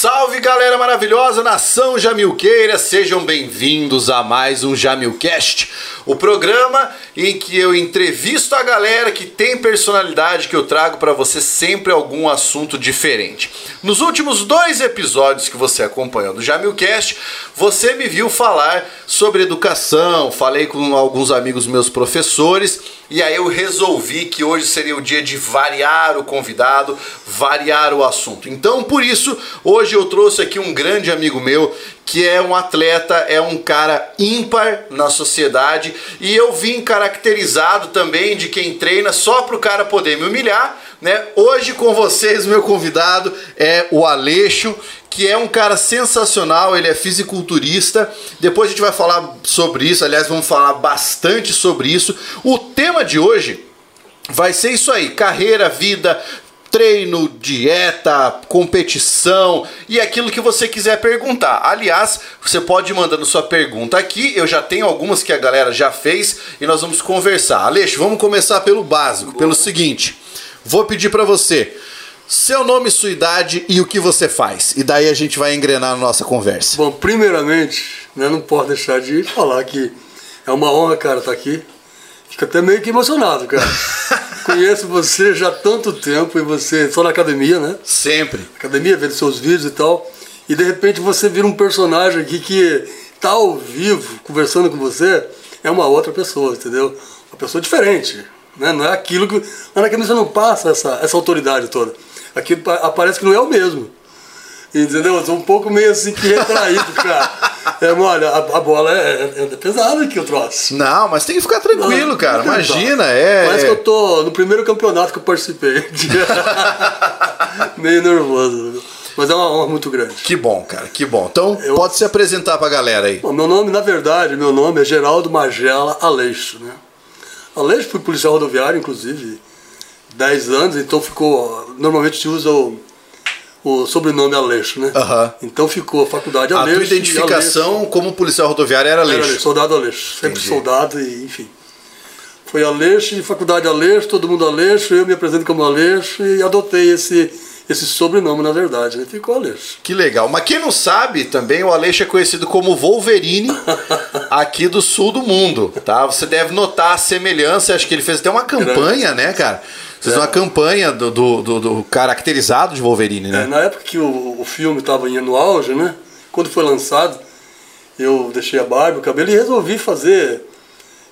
Salve galera maravilhosa, nação Jamilqueira, sejam bem-vindos a mais um Jamilcast, o programa em que eu entrevisto a galera que tem personalidade que eu trago para você sempre algum assunto diferente. Nos últimos dois episódios que você acompanhou do Jamilcast, você me viu falar sobre educação, falei com alguns amigos meus professores e aí eu resolvi que hoje seria o dia de variar o convidado, variar o assunto. Então, por isso, hoje eu trouxe aqui um grande amigo meu que é um atleta, é um cara ímpar na sociedade e eu vim caracterizado também de quem treina só para o cara poder me humilhar, né? Hoje com vocês meu convidado é o Aleixo, que é um cara sensacional, ele é fisiculturista. Depois a gente vai falar sobre isso, aliás, vamos falar bastante sobre isso. O tema de hoje vai ser isso aí: carreira, vida, treino, dieta, competição e aquilo que você quiser perguntar. Aliás, você pode ir mandando sua pergunta aqui. Eu já tenho algumas que a galera já fez e nós vamos conversar. Aleixo, vamos começar pelo básico, pelo seguinte. Vou pedir para você seu nome, sua idade e o que você faz. E daí a gente vai engrenar na nossa conversa. Bom, primeiramente, né, não posso deixar de falar que é uma honra, cara, estar tá aqui. Fico até meio que emocionado, cara. Conheço você já há tanto tempo e você só na academia, né? Sempre. Academia, vendo seus vídeos e tal. E de repente você vira um personagem aqui que tá ao vivo conversando com você, é uma outra pessoa, entendeu? Uma pessoa diferente. Né? Não é aquilo que. Lá na academia você não passa essa, essa autoridade toda aqui aparece que não é o mesmo. Entendeu? Eu tô um pouco meio assim que retraído, cara. É, olha, a, a bola é, é, é, pesada aqui o troço. Não, mas tem que ficar tranquilo, não, cara. Imagina, é. Parece que eu tô no primeiro campeonato que eu participei. meio nervoso. Mas é uma honra muito grande. Que bom, cara, que bom. Então, eu... pode se apresentar pra galera aí. Bom, meu nome, na verdade, meu nome é Geraldo Magela Aleixo, né? Aleixo fui policial rodoviário, inclusive 10 anos, então ficou. Normalmente se usa o, o sobrenome Aleixo, né? Uhum. Então ficou a faculdade Aleixo. A tua identificação Aleixo, como policial rodoviário era Aleixo? Era soldado Aleixo. Sempre Entendi. soldado e enfim. Foi Aleixo e faculdade Aleixo, todo mundo Aleixo, eu me apresento como Aleixo e adotei esse, esse sobrenome, na verdade, né? Ficou Aleixo. Que legal. Mas quem não sabe, também o Aleixo é conhecido como Wolverine aqui do sul do mundo, tá? Você deve notar a semelhança, acho que ele fez até uma campanha, Grande. né, cara? Fez é. uma campanha do, do, do, do, caracterizado de Wolverine, né? É, na época que o, o filme estava no auge, né? Quando foi lançado, eu deixei a barba, o cabelo e resolvi fazer,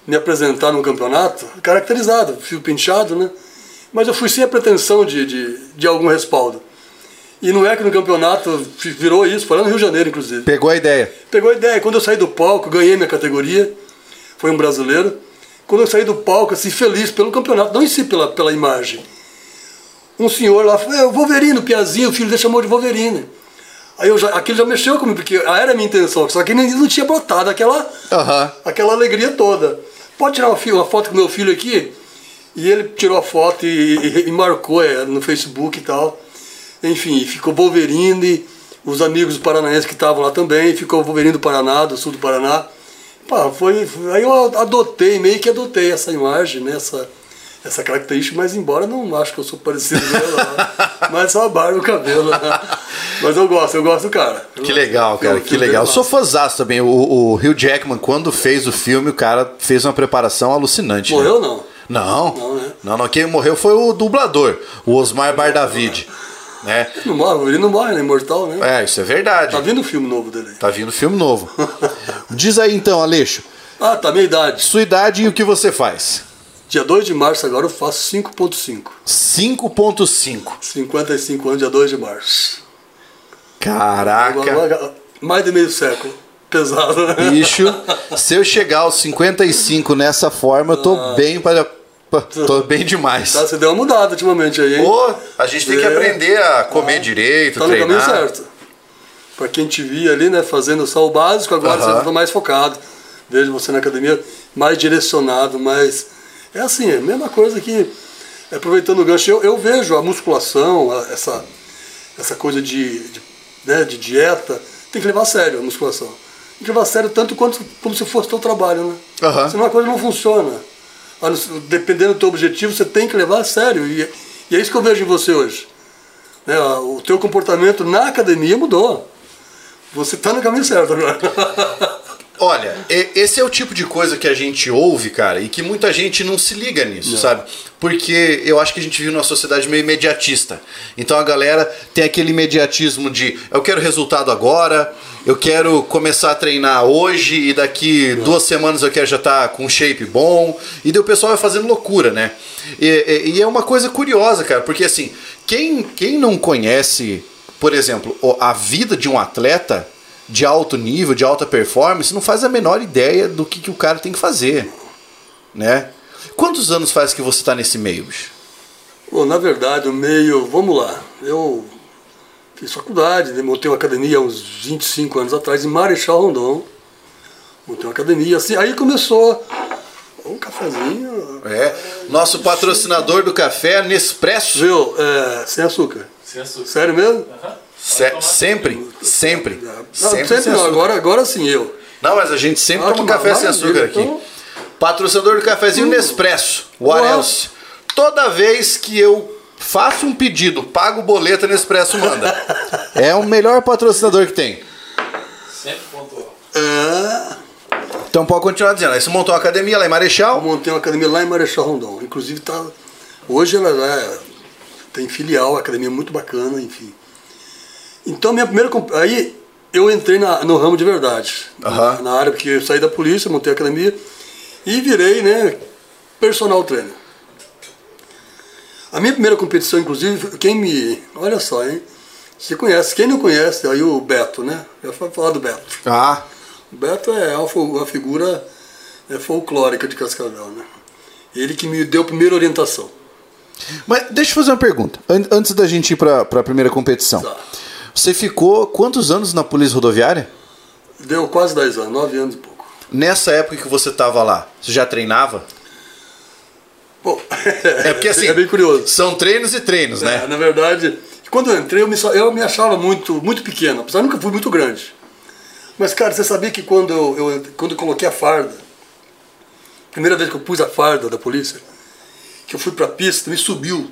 me apresentar num campeonato caracterizado, fio pinchado, né? Mas eu fui sem a pretensão de, de, de algum respaldo. E não é que no campeonato virou isso, foi lá no Rio de Janeiro, inclusive. Pegou a ideia. Pegou a ideia. Quando eu saí do palco, ganhei minha categoria, foi um brasileiro quando eu saí do palco, assim, feliz pelo campeonato, não em si, pela, pela imagem. Um senhor lá falou, é, o Wolverine, o Piazinho, o filho dele chamou de Wolverine. Aí eu já, aquilo já mexeu comigo, porque era a minha intenção, só que nem não tinha brotado aquela, uhum. aquela alegria toda. Pode tirar uma, uma foto com meu filho aqui? E ele tirou a foto e, e, e marcou é, no Facebook e tal. Enfim, ficou Wolverine, os amigos paranaenses que estavam lá também, ficou Wolverine do Paraná, do sul do Paraná. Pá, foi, aí eu adotei, meio que adotei essa imagem, né? essa, essa característica, mas embora não acho que eu sou parecido com ela, mas só a barba e o cabelo. Né? Mas eu gosto, eu gosto do cara. que legal, cara, que legal. Eu sou fãzaço também. O, o Hugh Jackman, quando fez o filme, o cara fez uma preparação alucinante. Né? Morreu né? não? Não, não, né? não, não, quem morreu foi o dublador, o Osmar Bar Né? Não morre, ele não morre, é imortal, né? É, isso é verdade. Tá vindo o filme novo dele. Tá vindo filme novo. Diz aí então, Aleixo. Ah, tá minha idade. Sua idade e o que você faz? Dia 2 de março agora eu faço 5.5. 5.5. 55 anos, dia 2 de março. Caraca. Mais de meio século. Pesado, né? Bicho, se eu chegar aos 55 nessa forma, eu tô ah. bem para Tô bem demais. Tá, você deu uma mudada ultimamente aí, hein? Pô, a gente tem é. que aprender a comer direito, tá treinar. Tá no caminho certo. Pra quem te via ali, né, fazendo só o básico, agora uh -huh. você tá mais focado. Vejo você na academia mais direcionado, mais... É assim, é a mesma coisa que... Aproveitando o gancho, eu, eu vejo a musculação, a, essa, essa coisa de, de, né, de dieta, tem que levar a sério a musculação. Tem que levar a sério tanto quanto como se fosse teu trabalho, né? Uh -huh. Senão a coisa não funciona dependendo do teu objetivo, você tem que levar a sério. E, e é isso que eu vejo em você hoje. né, o teu comportamento na academia mudou. Você está no caminho certo agora. Olha, esse é o tipo de coisa que a gente ouve, cara, e que muita gente não se liga nisso, não. sabe? Porque eu acho que a gente vive numa sociedade meio imediatista. Então a galera tem aquele imediatismo de eu quero resultado agora, eu quero começar a treinar hoje e daqui duas semanas eu quero já estar tá com um shape bom. E daí o pessoal vai fazendo loucura, né? E, e, é uma coisa curiosa, cara, porque assim, quem, quem não conhece, por exemplo, a vida de um atleta de alto nível, de alta performance, não faz a menor ideia do que, que o cara tem que fazer, né? Quantos anos faz que você está nesse meio? Bom, na verdade, o meio, vamos lá, eu fiz faculdade, né? montei uma academia há uns 25 anos atrás em Marechal Rondon, montei uma academia, assim, aí começou um cafezinho. É, nosso patrocinador do café, Nespresso. Viu, é, sem açúcar. Sem açúcar. Sério mesmo? Uhum. Se, sempre, sempre. Não, sempre, sempre não, agora, agora sim eu. Não, mas a gente sempre ah, toma café sem açúcar aqui. Então... Patrocinador do cafezinho uh, Nespresso, What else? Toda vez que eu faço um pedido, pago boleto, Nespresso manda. é o melhor patrocinador que tem. Sempre pontuou. É... Então pode continuar dizendo. Aí você montou uma academia lá em Marechal? Eu montei uma academia lá em Marechal Rondon. Inclusive tá. Hoje ela é... tem filial, academia muito bacana, enfim. Então, minha primeira. Aí eu entrei na, no ramo de verdade. Uhum. Na área, porque eu saí da polícia, montei a academia e virei, né, personal trainer. A minha primeira competição, inclusive, quem me. Olha só, hein? Você conhece, quem não conhece, aí o Beto, né? Eu vou falar do Beto. Ah. O Beto é uma figura é, folclórica de Cascavel, né? Ele que me deu a primeira orientação. Mas deixa eu fazer uma pergunta, antes da gente ir para a primeira competição. Tá. Você ficou quantos anos na Polícia Rodoviária? Deu quase 10 anos, 9 anos e pouco. Nessa época que você estava lá, você já treinava? Bom, é porque assim, é bem curioso. São treinos e treinos, né? é, né? Na verdade, quando eu entrei, eu me, eu me achava muito, muito pequeno, apesar de nunca fui muito grande. Mas, cara, você sabia que quando eu, eu, quando eu coloquei a farda, primeira vez que eu pus a farda da polícia, que eu fui pra pista, me subiu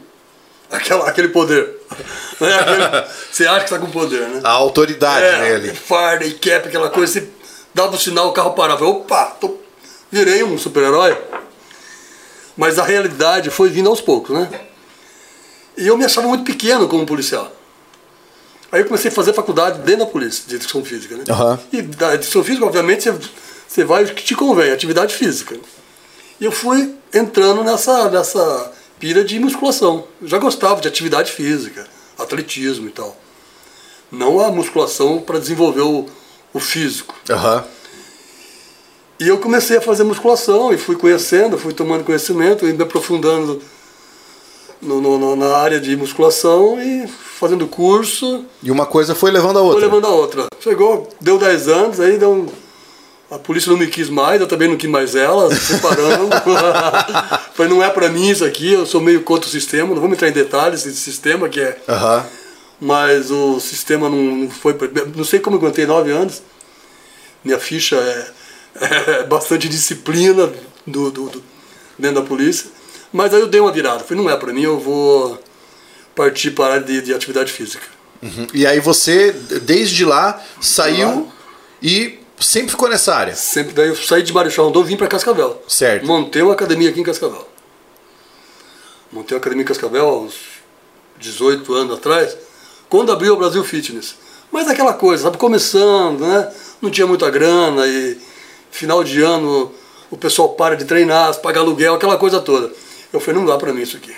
aquela, aquele poder. Né? Aquele, você acha que está com poder, né? A autoridade é, nele. Farda e cap, aquela coisa, você dava o sinal, o carro parava. Opa, tô, virei um super-herói. Mas a realidade foi vindo aos poucos, né? E eu me achava muito pequeno como policial. Aí eu comecei a fazer faculdade dentro da polícia, de educação física, né? Uhum. E da educação física, obviamente, você, você vai o que te convém, atividade física. E eu fui entrando nessa, nessa pira de musculação. Eu já gostava de atividade física, atletismo e tal. Não a musculação para desenvolver o, o físico. Uhum. E eu comecei a fazer musculação e fui conhecendo, fui tomando conhecimento, me aprofundando no, no, na área de musculação e fazendo curso. E uma coisa foi levando a outra. Foi levando a outra. Chegou, deu 10 anos, aí deu um a polícia não me quis mais, eu também não quis mais ela, separando. Falei, não é para mim isso aqui, eu sou meio contra o sistema, não vamos entrar em detalhes desse sistema que é. Uhum. Mas o sistema não, não foi. Não sei como eu aguentei nove anos. Minha ficha é, é bastante disciplina do, do, do, dentro da polícia. Mas aí eu dei uma virada. Falei, não é para mim, eu vou partir para a área de, de atividade física. Uhum. E aí você, desde lá, saiu e Sempre ficou nessa área? Sempre. Daí eu saí de Marechal Rondon e vim para Cascavel. Certo. Montei uma academia aqui em Cascavel. Montei uma academia em Cascavel há uns 18 anos atrás, quando abriu o Brasil Fitness. Mas aquela coisa, sabe, começando, né? Não tinha muita grana e final de ano o pessoal para de treinar, paga aluguel, aquela coisa toda. Eu falei, não dá para mim isso aqui.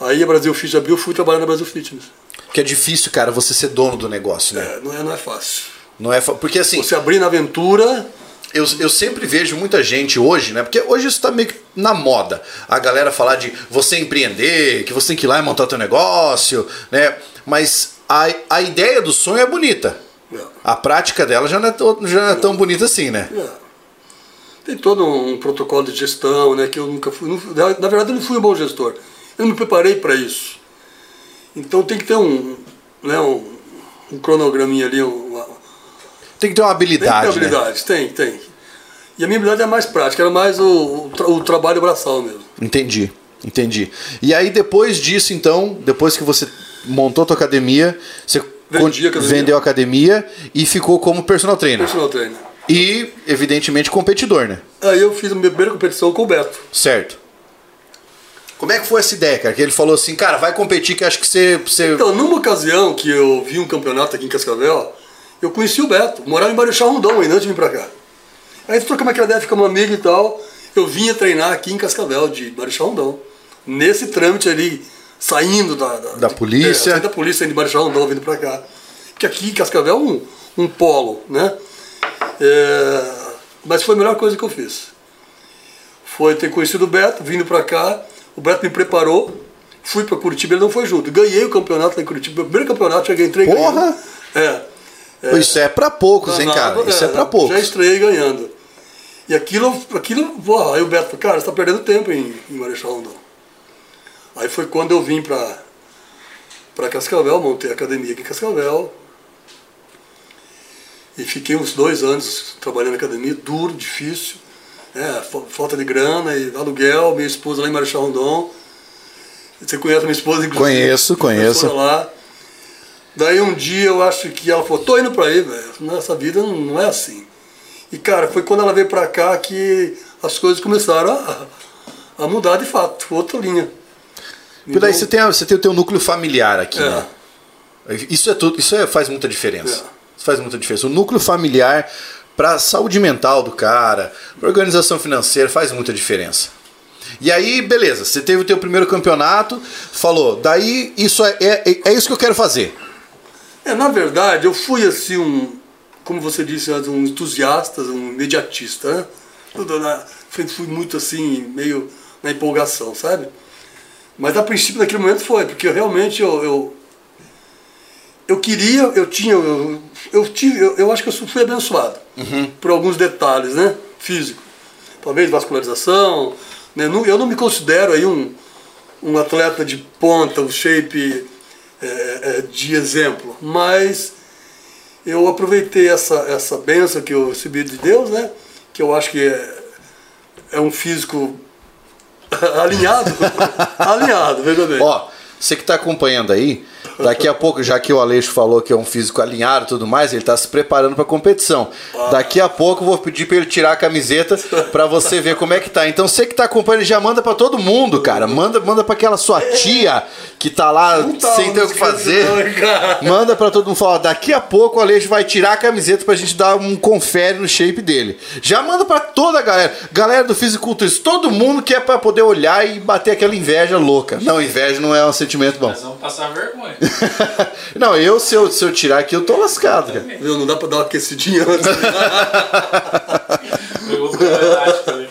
Aí a Brasil Fitness abriu, fui trabalhar na Brasil Fitness. Que é difícil, cara, você ser dono do negócio, né? É, não é, não é fácil. Não é porque assim. Você abrir na aventura. Eu, eu sempre vejo muita gente hoje, né? Porque hoje isso tá meio que na moda. A galera falar de você empreender, que você tem que ir lá e montar teu negócio, né? Mas a, a ideia do sonho é bonita. A prática dela já não é, já não é tão bonita assim, né? É. Tem todo um protocolo de gestão, né? Que eu nunca fui. Não, na verdade, eu não fui um bom gestor. Eu não me preparei para isso. Então tem que ter um, né, um, um cronograminha ali, um, tem que ter uma habilidade. Tem que ter né? habilidade, né? tem, tem. E a minha habilidade é mais prática, era mais o, o, tra o trabalho braçal mesmo. Entendi, entendi. E aí depois disso, então, depois que você montou tua academia, você Academia. vendeu a academia e ficou como personal trainer. Personal trainer. E, evidentemente, competidor, né? Aí eu fiz a minha primeira competição com o Beto. Certo. Como é que foi essa ideia, cara? Que ele falou assim, cara, vai competir que acho que você. você... Então, numa ocasião que eu vi um campeonato aqui em Cascavel, eu conheci o Beto, morava em Marechal Rondon ainda antes de vir pra cá. Aí trocamos aquela ideia, ficamos amigos e tal. Eu vinha treinar aqui em Cascavel, de Marechal Rondon. Nesse trâmite ali, saindo da... Da polícia. É, da polícia, de Marechal Rondon, vindo pra cá. Porque aqui Cascavel é um, um polo, né? É, mas foi a melhor coisa que eu fiz. Foi ter conhecido o Beto, vindo pra cá. O Beto me preparou. Fui pra Curitiba, ele não foi junto. Ganhei o campeonato lá em Curitiba. Meu primeiro campeonato, cheguei, entrei Porra! ganhando. É. Isso é pra poucos, hein, cara? Isso é pra Já poucos. estreiei ganhando. E aquilo, aquilo pô, aí o Beto falou, cara, você tá perdendo tempo em, em Marechal Rondon. Aí foi quando eu vim pra, pra Cascavel, montei a academia aqui em Cascavel. E fiquei uns dois anos trabalhando na academia, duro, difícil. É, fa- falta de grana e aluguel, minha esposa lá em Marechal Rondon. Você conhece a minha esposa, inclusive? Conheço, conheço. Lá. Daí um dia eu acho que ela falou, tô indo pra aí, velho. Nessa vida não, não é assim. E cara, foi quando ela veio pra cá que as coisas começaram a, a mudar de fato, outra linha. Porque daí Então, você tem, a- você tem o teu núcleo familiar aqui, É. né? Isso é tudo, isso é- faz muita diferença. É. Isso faz muita diferença. O núcleo familiar para saúde mental do cara, pra organização financeira faz muita diferença. E aí, beleza, você teve o teu primeiro campeonato, falou, daí isso é, é, é isso que eu quero fazer. É, na verdade, eu fui assim um, como você disse, um entusiasta, um imediatista, né? Tudo na, fui, fui muito assim, meio na empolgação, sabe? Mas a princípio naquele momento foi, porque eu realmente eu, eu, eu queria, eu tinha, eu, eu tive, eu, eu acho que eu fui abençoado por alguns detalhes, né? Físico. Talvez vascularização, né? Eu não me considero aí um, um atleta de ponta, um shape é, é, de exemplo, mas eu aproveitei essa, essa benção que eu recebi de Deus, né? Que eu acho que é, é um físico alinhado, alinhado, veja bem. Ó, você que tá acompanhando aí, daqui a pouco, já que o Aleixo falou que é um físico alinhado e tudo mais, ele tá se preparando pra competição. Daqui a pouco eu vou pedir pra ele tirar a camiseta pra você ver como é que tá. Então você que tá acompanhando, já manda pra todo mundo, cara. Manda, manda para aquela sua tia que tá lá tá, sem ter o que fazer. não. Manda pra todo mundo falar, daqui a pouco o Aleixo vai tirar a camiseta pra gente dar um confere no shape dele. Já manda pra toda a galera. Galera do fisiculturismo, todo mundo que é pra poder olhar e bater aquela inveja louca. Não, inveja não é um sentimento bom. Nós vamos passar vergonha. Não, eu se, eu se eu tirar aqui, eu tô lascado, cara. Viu? Não dá pra dar uma aquecidinha antes. Ali.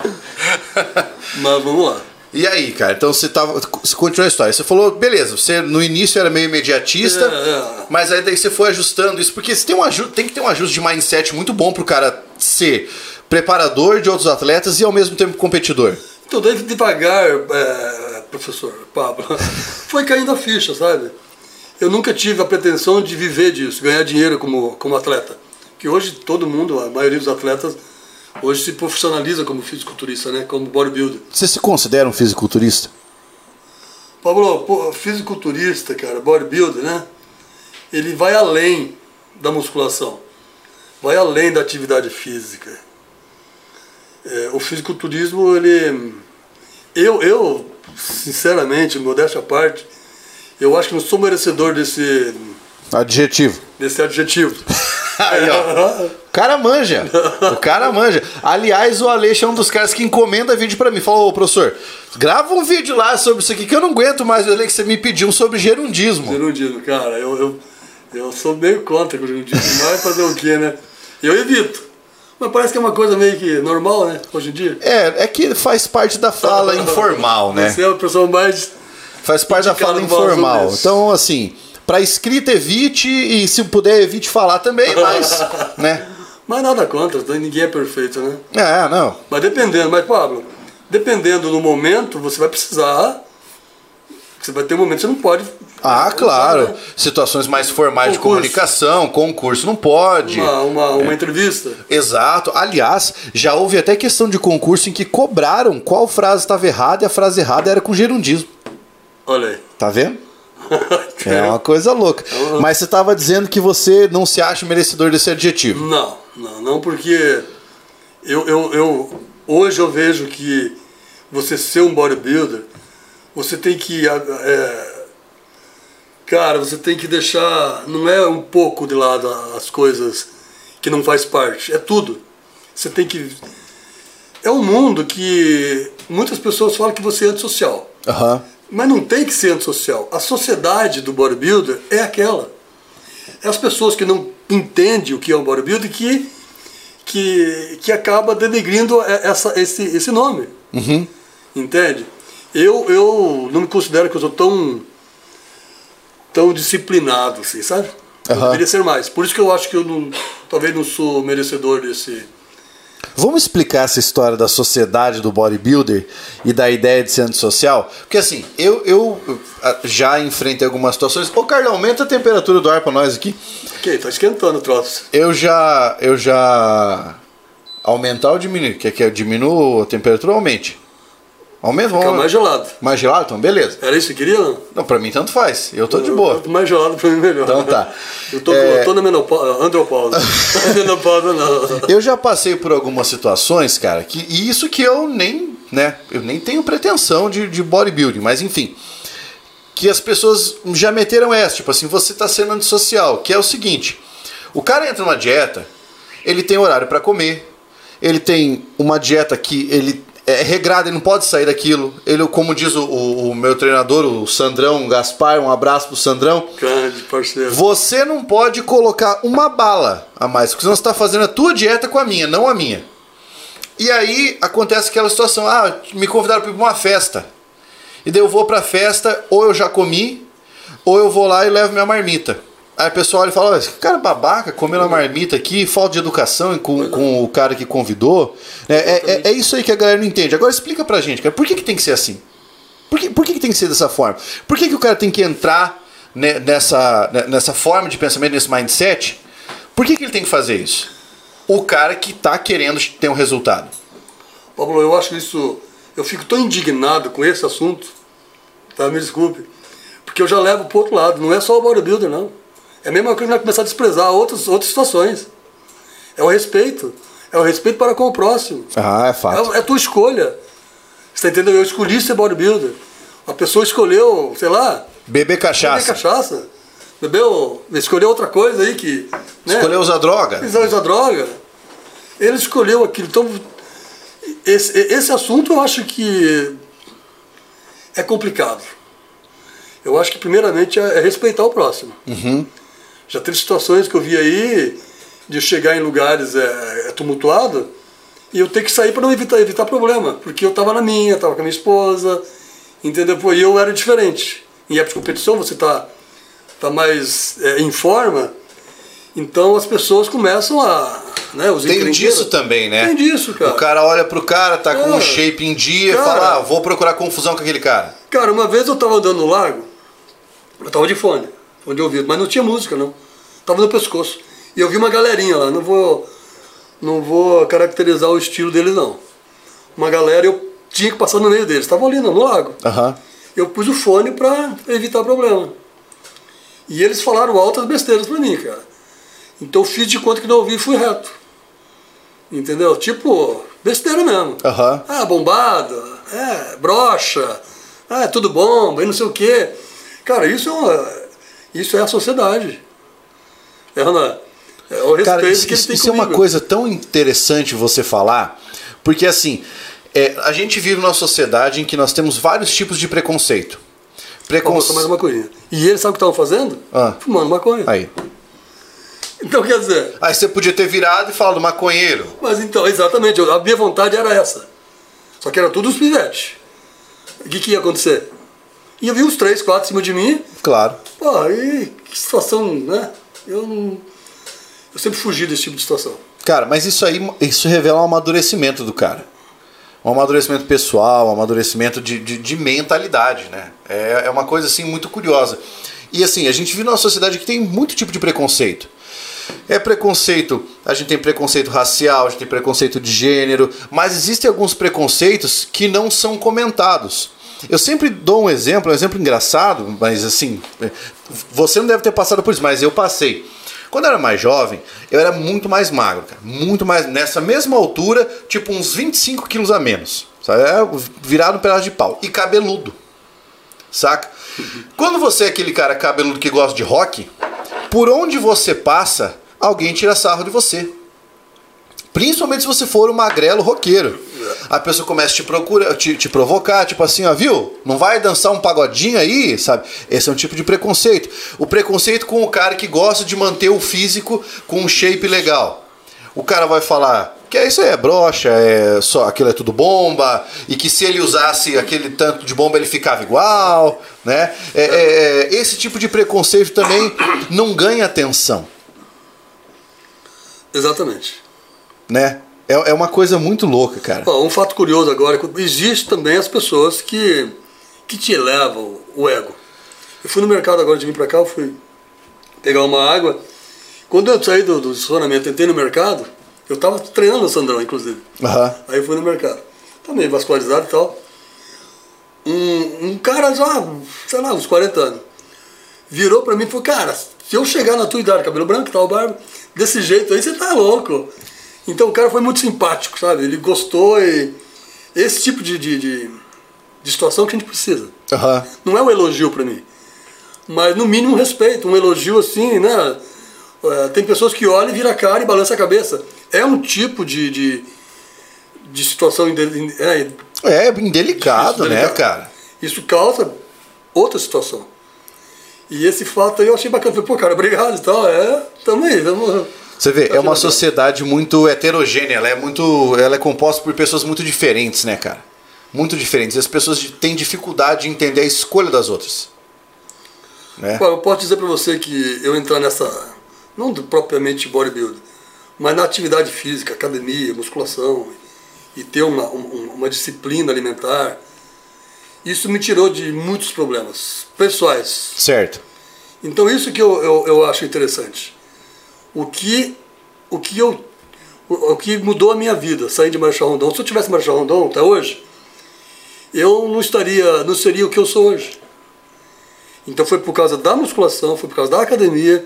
Mas vamos lá. E aí, cara, então você tava. Você continua a história. Você falou, beleza, você no início era meio imediatista, É, é. mas aí daí você foi ajustando isso, porque você tem, um aju tem que ter um ajuste de mindset muito bom pro cara ser preparador de outros atletas e ao mesmo tempo competidor. Então, daí devagar, é, professor Pablo, foi caindo a ficha, sabe? Eu nunca tive a pretensão de viver disso, ganhar dinheiro como, como atleta. Que hoje todo mundo, a maioria dos atletas, hoje se profissionaliza como fisiculturista, né? Como bodybuilder. Você se considera um fisiculturista? Pablo, pô, fisiculturista, cara, bodybuilder, né? Ele vai além da musculação, vai além da atividade física. É, o fisiculturismo, ele. Eu, eu, sinceramente, modéstia à parte, eu acho que não sou merecedor desse, Adjetivo. desse adjetivo. Aí, ó. O cara manja. O cara manja. Aliás, o Aleixo é um dos caras que encomenda vídeo pra mim. Falou, ô professor, grava um vídeo lá sobre isso aqui que eu não aguento mais ler que você me pediu sobre gerundismo. Gerundismo, cara, eu, eu, eu sou meio contra com o gerundismo, mas fazer o quê, né? Eu evito. Mas parece que é uma coisa meio que normal, né? Hoje em dia. É, é que faz parte da fala informal, né? Você é a pessoa mais. Faz parte da fala informal. Então, assim, pra escrita evite e se puder evite falar também, mas, né? Mas nada contra, ninguém é perfeito, né? É, não. Mas dependendo, mas Pablo, dependendo do momento, você vai precisar. Você vai ter um momento que você não pode. Ah, claro. né? Situações mais formais de Concurso. comunicação, concurso não pode. Uma, uma, uma entrevista. Exato. Aliás, já houve até questão de concurso em que cobraram qual frase estava errada e a frase errada era com gerundismo. Olha aí. Tá vendo? É uma coisa louca. Mas você estava dizendo que você não se acha merecedor desse adjetivo. Não, não, não, porque eu, eu, eu hoje eu vejo que você ser um bodybuilder, você tem que. é, cara, você tem que deixar. Não é um pouco de lado as coisas que não faz parte, é tudo. Você tem que. É um mundo que muitas pessoas falam que você é antissocial. Aham. Mas não tem que ser antissocial. A sociedade do bodybuilder é aquela. É as pessoas que não entendem o que é um bodybuilder que, que, que acaba denegrindo essa, esse, esse nome. Uhum. Entende? Eu, eu não me considero que eu sou tão, tão disciplinado, assim, sabe? Eu Aham. deveria ser mais. Por isso que eu acho que eu não, talvez não sou merecedor desse. Vamos explicar essa história da sociedade do bodybuilder e da ideia de ser antissocial? Porque assim, eu, eu já enfrentei algumas situações. Ô, Carlão, aumenta a temperatura do ar pra nós aqui. Ok, tá esquentando o troço. Eu já. Eu já. Aumentar ou diminuir? Quer que eu diminua a temperatura ou aumente? Aumenta, Fica vamos mais gelado. Mais gelado? Então, beleza. Era isso que queria? Não? Não, pra mim tanto faz. Eu tô de boa. Mais gelado pra mim, melhor. Então tá. Eu tô, É. eu tô na menopausa, andropausa. menopausa não. Eu já passei por algumas situações, cara, que e isso que eu nem, né, eu nem tenho pretensão de, de bodybuilding, mas enfim, que as pessoas já meteram essa, tipo assim, você tá sendo antissocial, que é o seguinte, o cara entra numa dieta, ele tem horário pra comer, ele tem uma dieta que ele é regrado, ele não pode sair daquilo. Ele, como diz o, o- o meu treinador, o Sandrão Gaspar, um abraço pro Sandrão. Grande parceiro. Você não pode colocar uma bala a mais, porque senão você está fazendo a tua dieta com a minha, não a minha. E aí acontece aquela situação, ah, me convidaram para uma festa. E daí eu vou pra festa, ou eu já comi, ou eu vou lá e levo minha marmita. Aí o pessoal olha e fala, "Olha, esse cara babaca, comendo a marmita aqui, falta de educação com, com o cara que convidou. É, é, é- é isso aí que a galera não entende. Agora explica pra gente, cara, por que, que tem que ser assim? Por que, por que, que tem que ser dessa forma? Por que, que o cara tem que entrar ne- nessa, ne- nessa forma de pensamento, nesse mindset? Por que, que ele tem que fazer isso? O cara que tá querendo ter um resultado. Pablo, eu acho isso. Eu fico tão indignado com esse assunto, tá? Me desculpe. Porque eu já levo pro outro lado. Não é só o bodybuilder, não. É a mesma coisa que começar a desprezar outras, outras situações. É o respeito. É o respeito para com o próximo. Ah, é É, é tua escolha. Você tá entendendo? Eu escolhi ser bodybuilder. A pessoa escolheu, sei lá, Beber beber cachaça. cachaça. Bebeu, escolheu outra coisa aí que. Né? Escolher usar droga. Eles usam droga. Ele escolheu aquilo. Então, esse, esse assunto eu acho que é complicado. Eu acho que, primeiramente, é é respeitar o próximo. Já teve situações que eu vi aí de chegar em lugares é, é, tumultuado e eu ter que sair para não evitar, evitar problema. Porque eu estava na minha, estava com a minha esposa, entendeu? E eu era diferente. Em época de competição, você está tá mais é, em forma, então as pessoas começam a. Né, os Tem disso também, né? Tem disso, cara. O cara olha pro cara, tá com É. um shape em dia, e Cara. fala, ah, vou procurar confusão com aquele cara. Cara, uma vez eu tava andando no lago, eu tava de fone, fone de ouvido, mas não tinha música não. Tava no pescoço. E eu vi uma galerinha lá, não vou não vou caracterizar o estilo deles não. Uma galera, eu tinha que passar no meio deles, estavam ali no, lago. Aham. Eu pus o fone pra evitar problema. E eles falaram altas besteiras pra mim, cara. Então eu fiz de conta que não ouvi e fui reto. Entendeu? Tipo, besteira mesmo. Aham. Ah, bombada, é, brocha, ah, é tudo bom, e não sei o quê. Cara, isso é, uma, isso é a sociedade. É, uma, é o respeito Cara, isso, que ele isso- tem isso é uma coisa tão interessante você falar, porque assim, é, a gente vive numa sociedade em que nós temos vários tipos de preconceito. Preconceito. mais uma coisinha. E eles sabem o que estavam fazendo? Ah. Fumando maconha. Aí. Então, quer dizer, Aí você podia ter virado e falado maconheiro. mas então, exatamente, a minha vontade era essa. Só que era tudo os pivetes. O que, que ia acontecer? Ia vir uns três, quatro em cima de mim, Claro. Pô, aí que situação, né? Eu não. Eu sempre fugi desse tipo de situação. Cara, mas isso aí isso revela um amadurecimento do cara. Um amadurecimento pessoal, um amadurecimento de, de, de mentalidade, né? É, é uma coisa assim muito curiosa. E assim, a gente vive numa sociedade que tem muito tipo de preconceito. É preconceito, a gente tem preconceito racial, a gente tem preconceito de gênero, mas existem alguns preconceitos que não são comentados. Eu sempre dou um exemplo, um exemplo engraçado, mas assim, você não deve ter passado por isso, mas eu passei. Quando eu era mais jovem, eu era muito mais magro, cara. Muito mais. Nessa mesma altura, tipo uns 25 quilos a menos. Sabe? Era virado um pedaço de pau. E cabeludo. Saca? Quando você é aquele cara cabeludo que gosta de rock, por onde você passa, alguém tira sarro de você. Principalmente se você for um magrelo roqueiro. A pessoa começa a te procurar, te, te provocar, tipo assim, ó, viu? Não vai dançar um pagodinho aí, sabe? Esse é um tipo de preconceito. O preconceito com o cara que gosta de manter o físico com um shape legal. O cara vai falar que isso aí é brocha, é só aquilo é tudo bomba, e que se ele usasse aquele tanto de bomba ele ficava igual, né? É, é, é, esse tipo de preconceito também não ganha atenção, Exatamente. Né? É, é uma coisa muito louca, cara. Ó, um fato curioso agora, que existe também as pessoas que, que te elevam o ego. Eu fui no mercado agora de vir pra cá, eu fui pegar uma água. Quando eu saí do, do estacionamento, entrei no mercado, eu tava treinando o Sandrão, inclusive. Aham. Aí eu fui no mercado. Tá meio vascularizado e tal. Um, um cara já, sei lá, uns 40 anos, virou pra mim e falou, cara, se eu chegar na tua idade, cabelo branco e tal, barba, desse jeito aí, você tá louco. Então o cara foi muito simpático, sabe? Ele gostou e esse tipo de, de, de, de situação que a gente precisa. Aham. Não é um elogio pra mim, mas no mínimo um respeito, um elogio assim, né? É, tem pessoas que olham e viram a cara e balançam a cabeça. É um tipo de, de, de situação inde- é, É indelicado, Difícil, né, delicado. cara? isso causa outra situação. E esse fato aí eu achei bacana. Falei, pô, cara, obrigado e tal. É, tamo aí, tamo. Você vê, Tá é uma legal. sociedade muito heterogênea, ela é muito. Ela é composta por pessoas muito diferentes, né, cara? Muito diferentes. As pessoas têm dificuldade de entender a escolha das outras. Né? Eu posso dizer pra você que eu entrar nessa, não do- propriamente bodybuilding, mas na atividade física, academia, musculação, e ter uma, um- uma disciplina alimentar, isso me tirou de muitos problemas pessoais. Certo. Então isso que eu, eu, eu acho interessante. O que, o que eu o, o que mudou a minha vida, sair de Marechal Rondon. Se eu tivesse Marechal Rondon até hoje, eu não estaria, não seria o que eu sou hoje. Então foi por causa da musculação, foi por causa da academia,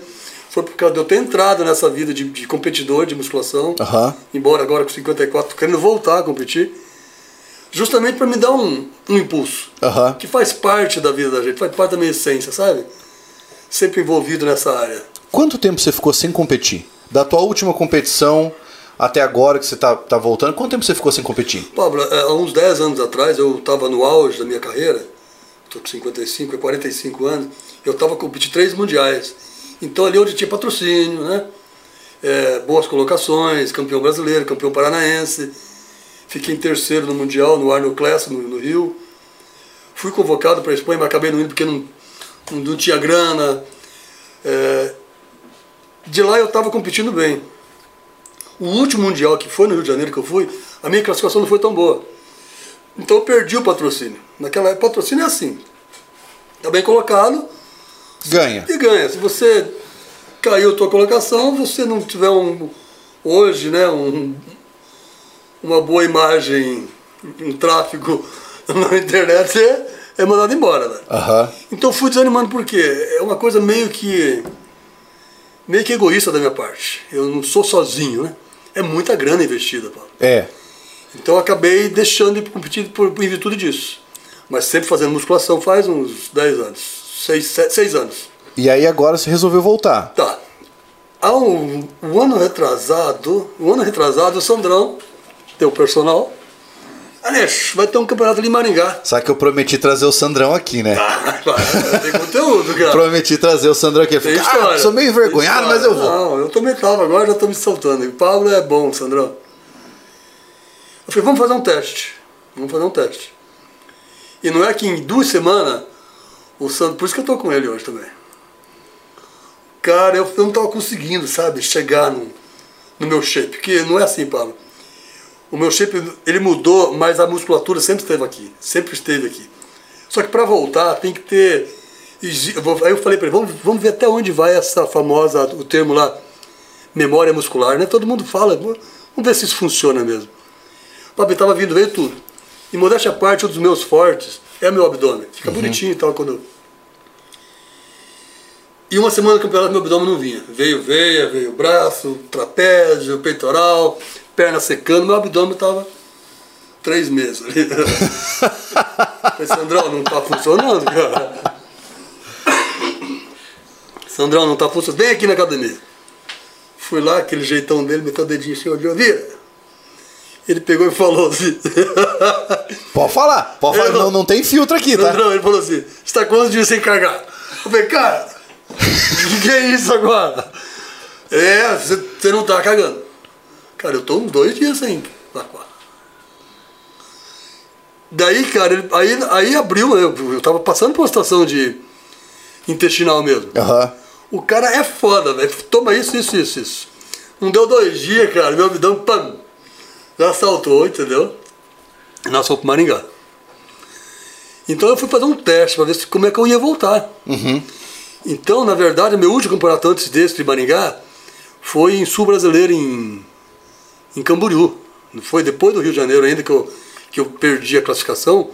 foi por causa de eu ter entrado nessa vida de, de competidor de musculação, Aham. embora agora com 54 querendo voltar a competir, justamente para me dar um, um impulso Aham. que faz parte da vida da gente, faz parte da minha essência, sabe? Sempre envolvido nessa área. Quanto tempo você ficou sem competir? Da tua última competição até agora que você tá, tá voltando, quanto tempo você ficou sem competir? Pablo, é, há uns 10 anos atrás, eu estava no auge da minha carreira, estou com 55, é 45 anos, eu estava competindo três mundiais. Então ali onde tinha patrocínio, né? É, boas colocações, campeão brasileiro, campeão paranaense. Fiquei em terceiro no Mundial, no Arnold Classic, no, no Rio. Fui convocado para a Espanha, mas acabei não indo porque não, não, não tinha grana. É, de lá eu estava competindo bem. O último Mundial que foi no Rio de Janeiro que eu fui, a minha classificação não foi tão boa. Então eu perdi o patrocínio. Naquela época, patrocínio é assim. Está bem colocado Ganha. e ganha. Se você caiu a tua colocação, você não tiver um hoje, né, um, uma boa imagem, um tráfego na internet, é, é mandado embora. Né? Aham. Então eu fui desanimando porque é uma coisa meio que meio que egoísta da minha parte. Eu não sou sozinho, né? É muita grana investida, Paulo. É. Então eu acabei deixando de competir por, em virtude disso. Mas sempre fazendo musculação faz uns 10 anos. 6, 6 anos. E aí agora você resolveu voltar. Tá. Há um, um ano retrasado, um ano retrasado, o Sandrão, teu personal, Alex, vai ter um campeonato ali em Maringá. Sabe que eu prometi trazer o Sandrão aqui, né? Tem conteúdo, cara. Prometi trazer o Sandrão aqui. Eu história. ah, sou meio envergonhado, mas eu vou. Não, eu também tava, agora já tô me soltando. E o Pablo é bom, Sandrão. Eu falei, vamos fazer um teste. Vamos fazer um teste. E não é que em duas semanas, o Sandro, por isso que eu tô com ele hoje também. Cara, eu não tava conseguindo, sabe, chegar no, no meu shape. Porque não é assim, Pablo. O meu shape, ele mudou, mas a musculatura sempre esteve aqui. Sempre esteve aqui. Só que para voltar tem que ter. Aí eu falei para ele, vamos, vamos ver até onde vai essa famosa, o termo lá, memória muscular, né? Todo mundo fala, vamos ver se isso funciona mesmo. O papai estava vindo, veio tudo. E modéstia à parte, um dos meus fortes É meu abdômen. Fica bonitinho e tal quando. E uma semana do campeonato meu abdômen não vinha. Veio veia, veio braço, trapézio, peitoral, perna secando, meu abdômen tava três meses ali. Falei, Sandrão, não tá funcionando, cara. Sandrão, não tá funcionando. Vem aqui na academia. Fui lá, aquele jeitão dele, meteu o dedinho assim, olhou, vira. Ele pegou e falou assim. Pode falar, pode falar. Não, não tem filtro aqui, tá? Sandrão, ele falou assim, você tá quantos dias sem cagar? Eu falei, cara, o que é isso agora? É, você você não tá cagando. Cara, eu tô uns dois dias sem cagar. Daí, cara, ele- aí, aí abriu, eu, eu tava passando por uma situação de intestinal mesmo. Aham. O cara é foda, velho. Toma isso, isso, isso, isso. Não deu dois dias, cara. Meu abdômen, pam, já saltou, entendeu? E nós fomos pro Maringá. Então eu fui fazer um teste pra ver se, como é que eu ia voltar. Então, na verdade, meu último campeonato antes desse de Maringá foi em Sul Brasileiro, em, em Camboriú. Não foi depois do Rio de Janeiro ainda que eu, que eu perdi a classificação,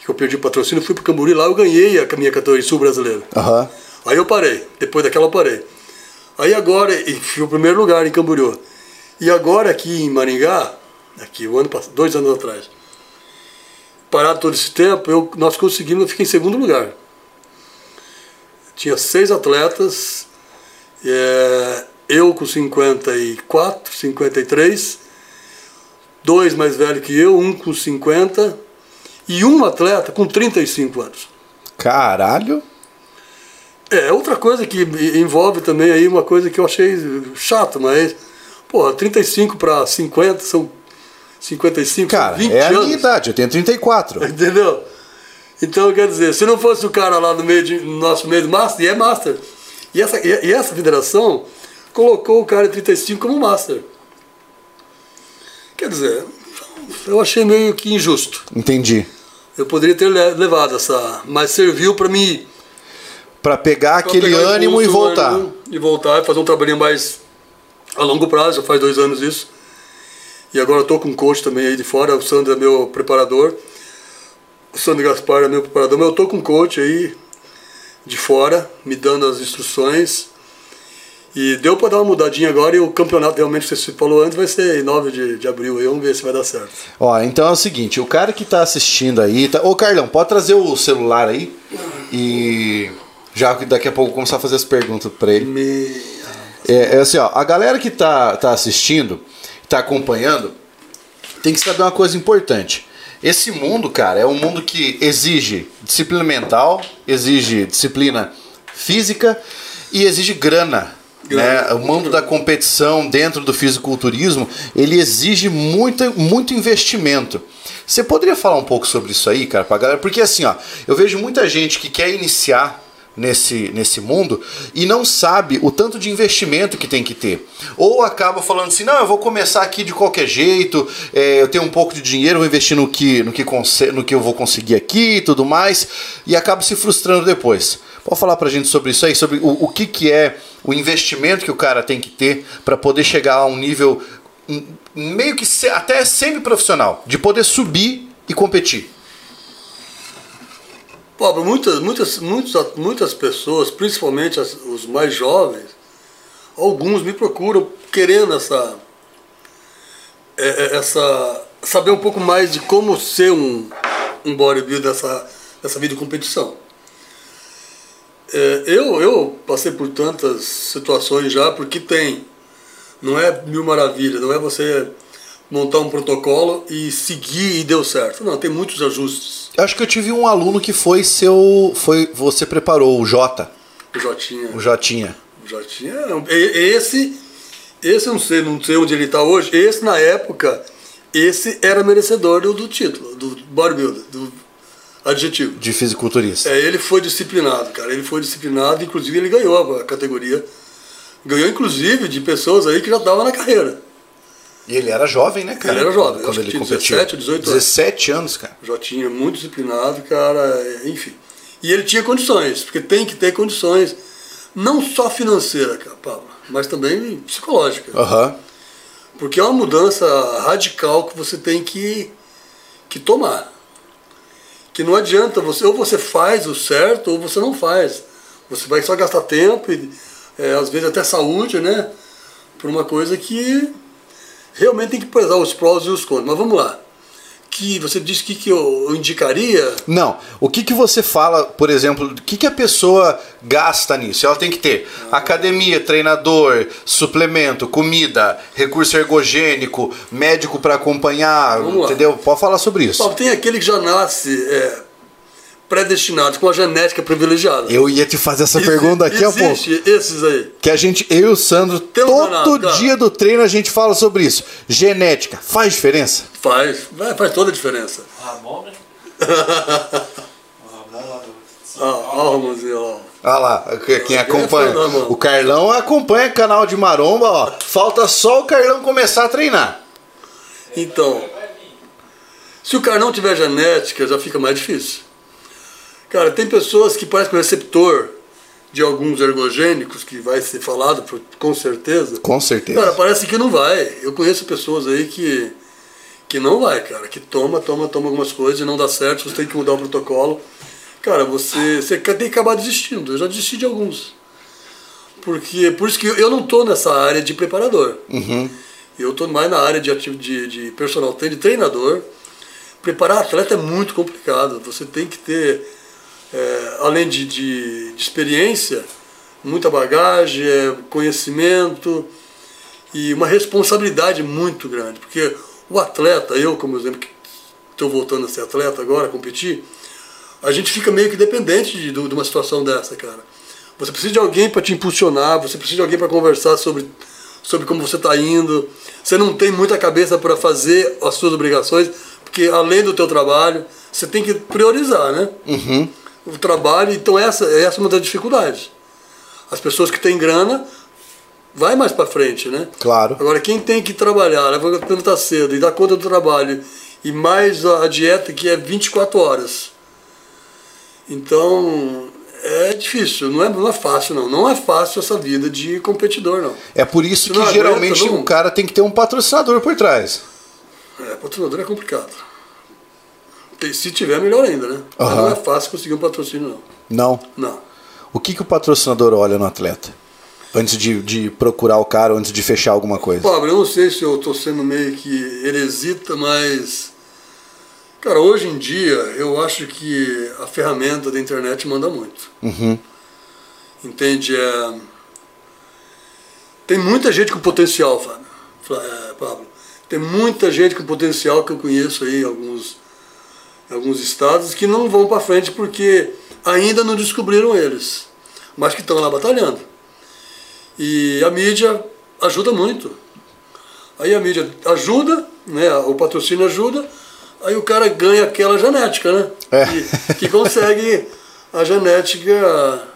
que eu perdi o patrocínio, fui pro Camboriú lá, eu ganhei a minha categoria Sul Brasileiro. Aham. Aí eu parei. Depois daquela eu parei. Aí agora, e fui o primeiro lugar em Camboriú. E agora aqui em Maringá, aqui o ano dois anos atrás, parado todo esse tempo, eu, nós conseguimos, eu fiquei em segundo lugar. Tinha seis atletas, é, eu com 54, 53, dois mais velhos que eu, um com 50 e um atleta com 35 anos. Caralho. É, outra coisa que envolve também aí uma coisa que eu achei chato, mas, pô, 35 para 50 são 55, são Cara, 20 é a anos. minha idade, eu tenho 34. Entendeu? Então, quer dizer, se não fosse o cara lá no meio de, no nosso meio do Master, e é Master. E essa, e essa federação colocou o cara de 35 como Master. Quer dizer, eu achei meio que injusto. Entendi. Eu poderia ter le- levado essa. Mas serviu para mim Pra pegar Pra aquele pegar ânimo e voltar. ânimo E voltar e fazer um trabalhinho mais a longo prazo, já faz dois anos isso. E agora eu tô com um coach também aí de fora, o Sandro é meu preparador. O Sandro Gaspar é meu preparador, mas eu tô com um coach aí de fora, me dando as instruções. E deu para dar uma mudadinha agora e o campeonato realmente, que você falou antes, vai ser em 9 de, de abril aí, vamos ver se vai dar certo. Ó, então é o seguinte, o cara que tá assistindo aí. Tá... Ô Carlão, pode trazer o celular aí e já que daqui a pouco eu vou começar a fazer as perguntas pra ele. Me... É, é assim, ó, a galera que tá, tá assistindo, tá acompanhando, tem que saber uma coisa importante. Esse mundo, cara, é um mundo que exige disciplina mental, exige disciplina física e exige grana. Né? O mundo da competição dentro do fisiculturismo, ele exige muito, muito investimento. Você poderia falar um pouco sobre isso aí, cara, pra galera? Porque assim, ó, eu vejo muita gente que quer iniciar nesse, nesse mundo e não sabe o tanto de investimento que tem que ter. Ou acaba falando assim, não, eu vou começar aqui de qualquer jeito, é, eu tenho um pouco de dinheiro, vou investir no que, no, que no que eu vou conseguir aqui e tudo mais, e acaba se frustrando depois. Pode falar pra gente sobre isso aí, sobre o, o que, que é o investimento que o cara tem que ter para poder chegar a um nível meio que se- até semi-profissional, de poder subir e competir. Pablo, muitas, muitas, muitas, muitas pessoas, principalmente as- os mais jovens, alguns me procuram querendo essa, é, é, essa saber um pouco mais de como ser um, um bodybuilder dessa, dessa vida de competição. É, eu, eu passei por tantas situações já, porque tem, não é mil maravilhas, não é você montar um protocolo e seguir e deu certo. Não, tem muitos ajustes. Acho que eu tive um aluno que foi seu. Foi, você preparou, o Jota. O Jotinha. O Jotinha. Já tinha. não. E- Esse, esse eu não sei, não sei onde ele está hoje. Esse, na época, esse era merecedor do, do título, do bodybuilder, do adjetivo. De fisiculturista. É, ele foi disciplinado, cara. Ele foi disciplinado, inclusive ele ganhou a categoria. Ganhou, inclusive, de pessoas aí que já estavam na carreira. E ele era jovem, né, cara? Ele era jovem, Quando ele tinha competiu. 17 ou 18 anos. 17 anos, cara. Já tinha muito disciplinado, cara, é, enfim. E ele tinha condições, porque tem que ter condições, não só financeira, cara, Pablo, mas também psicológica. Aham. Porque é uma mudança radical que você tem que, que tomar. Que não adianta você, ou você faz o certo ou você não faz. Você vai só gastar tempo e é, às vezes até saúde, né? Por uma coisa que realmente tem que pesar os prós e os contras. Mas vamos lá. Que você disse que, que eu indicaria. Não. O que, que você fala, por exemplo, o que, que a pessoa gasta nisso? Ela tem que ter academia, treinador, suplemento, comida, recurso ergogênico, médico para acompanhar, Vamos lá. entendeu? Pode falar sobre isso. Ó, tem aquele que já nasce é, predestinado, com a genética privilegiada. Eu ia te fazer essa pergunta daqui a pouco. Existe esses aí. Que a gente, eu e o Sandro, Tem todo danado, dia do treino a gente fala sobre isso. Genética, faz diferença? Faz, faz toda a diferença. Ramon, né? O Ramon lá do. Ó, Ramonzinho, ó. Olha lá, que- quem acompanha. fã, mano. O Carlão acompanha o canal de Maromba, ó. Falta só o Carlão começar a treinar. Então, se o cara não tiver genética, já fica mais difícil. Cara, tem pessoas que parecem que o receptor de alguns ergogênicos, que vai ser falado por- com certeza. Com certeza. Cara, parece que não vai. Eu conheço pessoas aí que, que não vai, cara. Que toma, toma, toma algumas coisas e não dá certo, você tem que mudar o protocolo. Cara, você, você tem que acabar desistindo. Eu já desisti de alguns. Porque, por isso que eu não tô nessa área de preparador. Eu tô mais na área de, ati- de, de personal trainer, de treinador. Preparar atleta é muito complicado. Você tem que ter, é, além de, de, de experiência, muita bagagem, é, conhecimento e uma responsabilidade muito grande. Porque o atleta, eu como exemplo, que estou voltando a ser atleta agora, a competir, a gente fica meio que dependente de, de uma situação dessa, cara. Você precisa de alguém para te impulsionar, você precisa de alguém para conversar sobre, sobre como você está indo. Você não tem muita cabeça para fazer as suas obrigações, porque além do teu trabalho, você tem que priorizar, né? O trabalho, então essa, essa é uma das dificuldades. As pessoas que têm grana vai mais para frente, né? Claro. Agora, quem tem que trabalhar, levantar cedo e dar conta do trabalho, e mais a dieta que é 24 horas. Então, é difícil, não é, não é fácil não. Não é fácil essa vida de competidor, não. É por isso que aguenta, geralmente não? o cara tem que ter um patrocinador por trás. É, patrocinador é complicado. Se tiver, melhor ainda, né? Aham. não é fácil conseguir um patrocínio, não. Não. Não. O que, que o patrocinador olha no atleta? Antes de, de procurar o cara, antes de fechar alguma coisa. Pablo, eu não sei se eu tô sendo meio que heresita, mas. Cara, hoje em dia eu acho que a ferramenta da internet manda muito. Uhum. Entende? É... Tem muita gente com potencial, Fábio. É, Pablo. Tem muita gente com potencial que eu conheço aí alguns, alguns estados que não vão para frente porque ainda não descobriram eles, mas que estão lá batalhando. E a mídia ajuda muito. Aí a mídia ajuda, né? O patrocínio ajuda, aí o cara ganha aquela genética, né? É. Que, que consegue a genética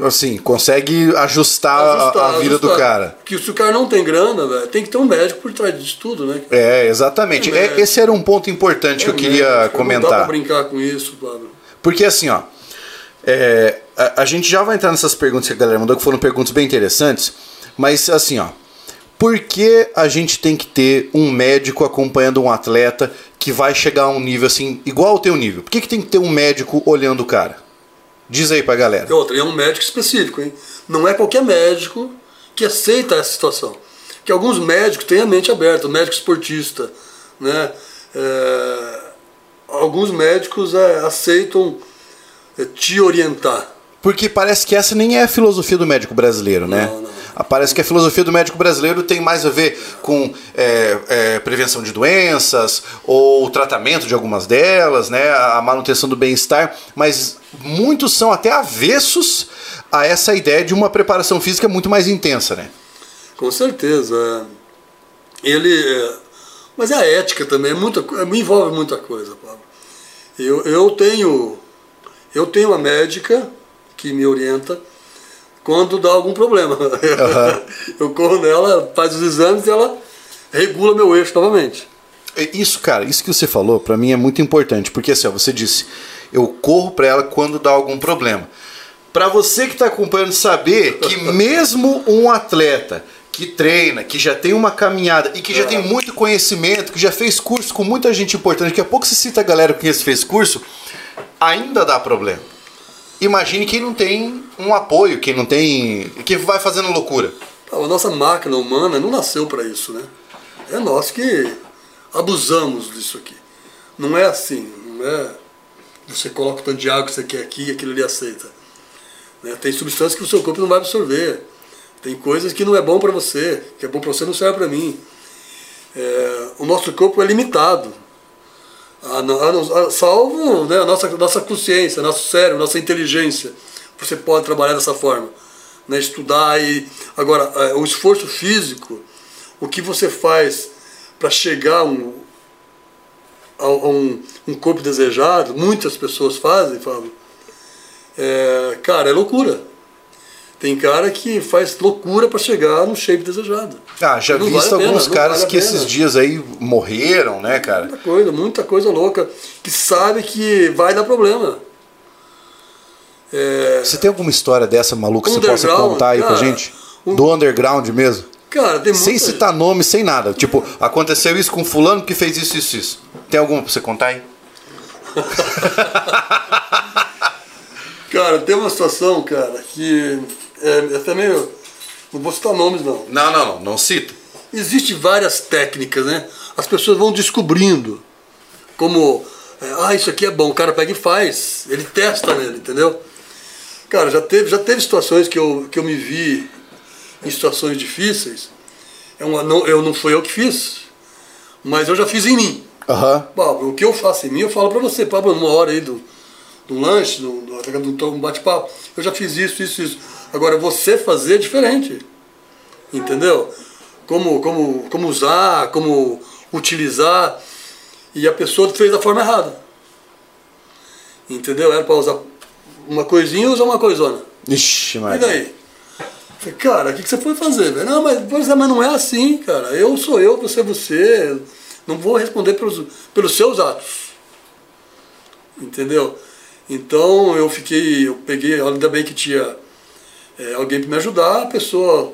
Assim, consegue ajustar, a- ajustar, a, vida do ajustar. cara. Que se o cara não tem grana, velho, tem que ter um médico por trás disso tudo, né? É, exatamente. É, É, esse era um ponto importante que eu É queria médico, Não dá pra comentar. brincar com isso, Pablo. Porque assim, ó. é, a, a gente já vai entrar nessas perguntas que a galera mandou, que foram perguntas bem interessantes. Mas assim, ó. Por que a gente tem que ter um médico acompanhando um atleta que vai chegar a um nível assim, igual ao teu nível? Por que, que tem que ter um médico olhando o cara? Diz aí pra galera. E outra, é um médico específico, hein? Não é qualquer médico que aceita essa situação. Que alguns médicos têm a mente aberta, médico esportista, né? É, alguns médicos é, aceitam é, te orientar. Porque parece que essa nem é a filosofia do médico brasileiro, né? Não, não. Ah, Parece que a filosofia do médico brasileiro tem mais a ver com é, é, prevenção de doenças ou tratamento de algumas delas, né? A manutenção do bem-estar, mas muitos são até avessos a essa ideia de uma preparação física muito mais intensa, né? Com certeza. é. Ele. é, mas a ética também é muita, envolve muita coisa, Pablo. Eu, eu tenho. Eu tenho uma médica que me orienta quando dá algum problema. eu corro nela, faz os exames e ela regula meu eixo novamente. É Isso, cara, isso que você falou, pra mim é muito importante, porque assim, ó, você disse, eu corro pra ela quando dá algum problema. Pra você que tá acompanhando saber que mesmo um atleta que treina, que já tem uma caminhada e que já tem muito conhecimento, que já fez curso com muita gente importante, daqui a pouco você cita a galera que fez curso, ainda dá problema. Imagine quem não tem um apoio, quem não tem. que vai fazendo loucura. A nossa máquina humana não nasceu para isso, né? É nós que abusamos disso aqui. Não é assim, não é você coloca o tanto de água que você quer aqui e aquilo ali aceita. Né? Tem substâncias que o seu corpo não vai absorver. Tem coisas que não é bom para você, que é bom para você não serve para mim. É, o nosso corpo é limitado. A, a, a, salvo né, a nossa, nossa consciência, nosso cérebro, nossa inteligência. Você pode trabalhar dessa forma. Né, estudar e. Agora, é, o esforço físico, o que você faz para chegar a a um, um, corpo desejado, muitas pessoas fazem, falam. É, cara, é loucura. Tem cara que faz loucura para chegar no shape desejado. Ah, já vi visto vale alguns pena, caras vale que esses dias aí morreram, né, cara? Muita coisa, muita coisa louca. Que sabe que vai dar problema. É... Você tem alguma história dessa maluca que você possa contar aí cara, pra gente? Um... Do underground mesmo? Cara, tem Sem citar nome, sem nada. Tipo, aconteceu isso com fulano que fez isso, isso, isso. Tem alguma pra você contar aí? cara, tem uma situação, cara, que é, até meio. Não vou citar nomes, não. Não, não, não, não cita. Existem várias técnicas, né? As pessoas vão descobrindo como. É, ah, isso aqui é bom, o cara pega e faz. Ele testa nele, entendeu? Cara, já teve, já teve situações que eu, que eu me vi em situações difíceis. É uma, não, eu não fui eu que fiz, mas eu já fiz em mim. Uhum. Pablo, o que eu faço em mim, eu falo pra você, Pablo, numa hora aí do, do lanche, do, do, do, bate-papo, eu já fiz isso, isso, isso. Agora, você fazer é diferente. Entendeu? Como, como, como usar, como utilizar. E a pessoa fez da forma errada. Entendeu? Era para usar uma coisinha usar uma coisona. Ixi, mas. E daí? Falei, cara, o que, que você foi fazer? Velho? Não, mas, é, mas não é assim, cara. Eu sou eu, você é você. Não vou responder pelos, pelos seus atos. Entendeu? Então eu fiquei, eu peguei, ainda bem que tinha é, alguém para me ajudar, a pessoa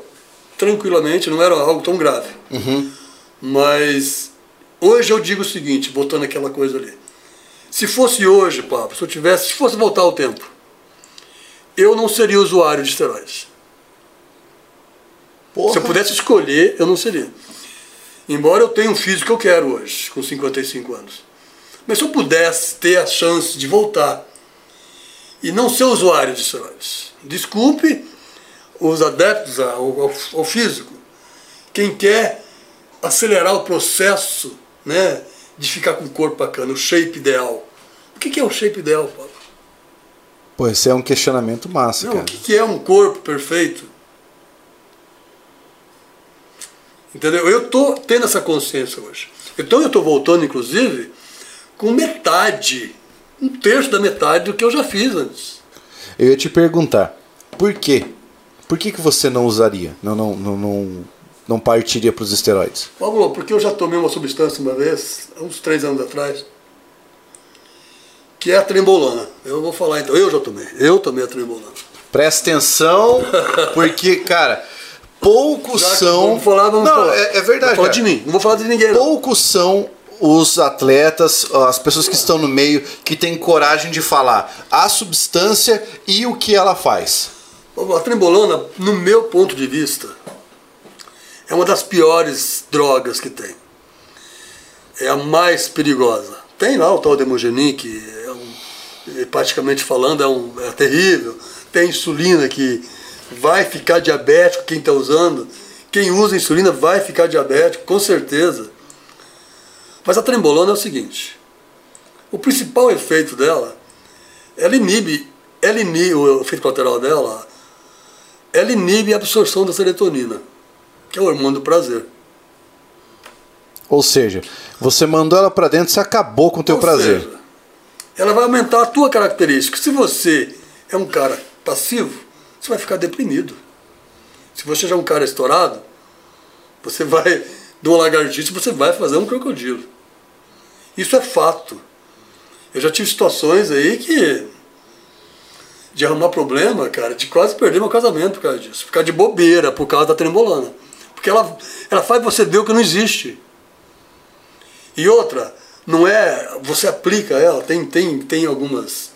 tranquilamente, não era algo tão grave. Uhum. Mas hoje eu digo o seguinte, voltando aquela coisa ali. Se fosse hoje, Pablo, se eu tivesse, se fosse voltar ao tempo, eu não seria usuário de esteroides. Porra. Se eu pudesse escolher, eu não seria. Embora eu tenha um físico que eu quero hoje, com 55 anos. Mas se eu pudesse ter a chance de voltar e não ser usuário de esteroides, desculpe os adeptos ao, ao, ao físico, quem quer acelerar o processo né, de ficar com o corpo bacana, o shape ideal. O que, que é o shape ideal, Paulo? Pô, esse é um questionamento massa, Não, cara. O que, que é um corpo perfeito? Entendeu? Eu tô tendo essa consciência hoje. Então eu estou voltando, inclusive, com metade, um terço da metade do que eu já fiz antes. Eu ia te perguntar, por quê? Por que, que você não usaria? Não, não, não, não, não partiria para os esteroides? Pablo, porque eu já tomei uma substância uma vez, há uns três anos atrás, que é a trembolona. Eu vou falar então, eu já tomei, eu tomei a trembolona. Presta atenção, porque, cara, poucos já são. Vamos falar, vamos não, falar. É, é verdade. De mim, não vou falar de ninguém. Poucos são os atletas, as pessoas que estão no meio, que têm coragem de falar a substância e o que ela faz. A trembolona, no meu ponto de vista, é uma das piores drogas que tem. É a mais perigosa. Tem lá o tal demogenin, que é um, praticamente falando é, um, é terrível. Tem insulina que vai ficar diabético quem está usando. Quem usa insulina vai ficar diabético, com certeza. Mas a trembolona é o seguinte: o principal efeito dela, ela inibe, ela inibe o efeito colateral dela, ela inibe a absorção da serotonina, que é o hormônio do prazer. Ou seja, você mandou ela para dentro, você acabou com o teu Ou prazer. Seja, ela vai aumentar a tua característica. Se você é um cara passivo, você vai ficar deprimido. Se você já é um cara estourado, você vai de uma lagartixa, você vai fazer um crocodilo. Isso é fato. Eu já tive situações aí que. de arrumar problema, cara, de quase perder meu casamento por causa disso. Ficar de bobeira por causa da trembolona. Porque ela, ela faz você ver o que não existe. E outra, não é. Você aplica ela, tem, tem, tem algumas,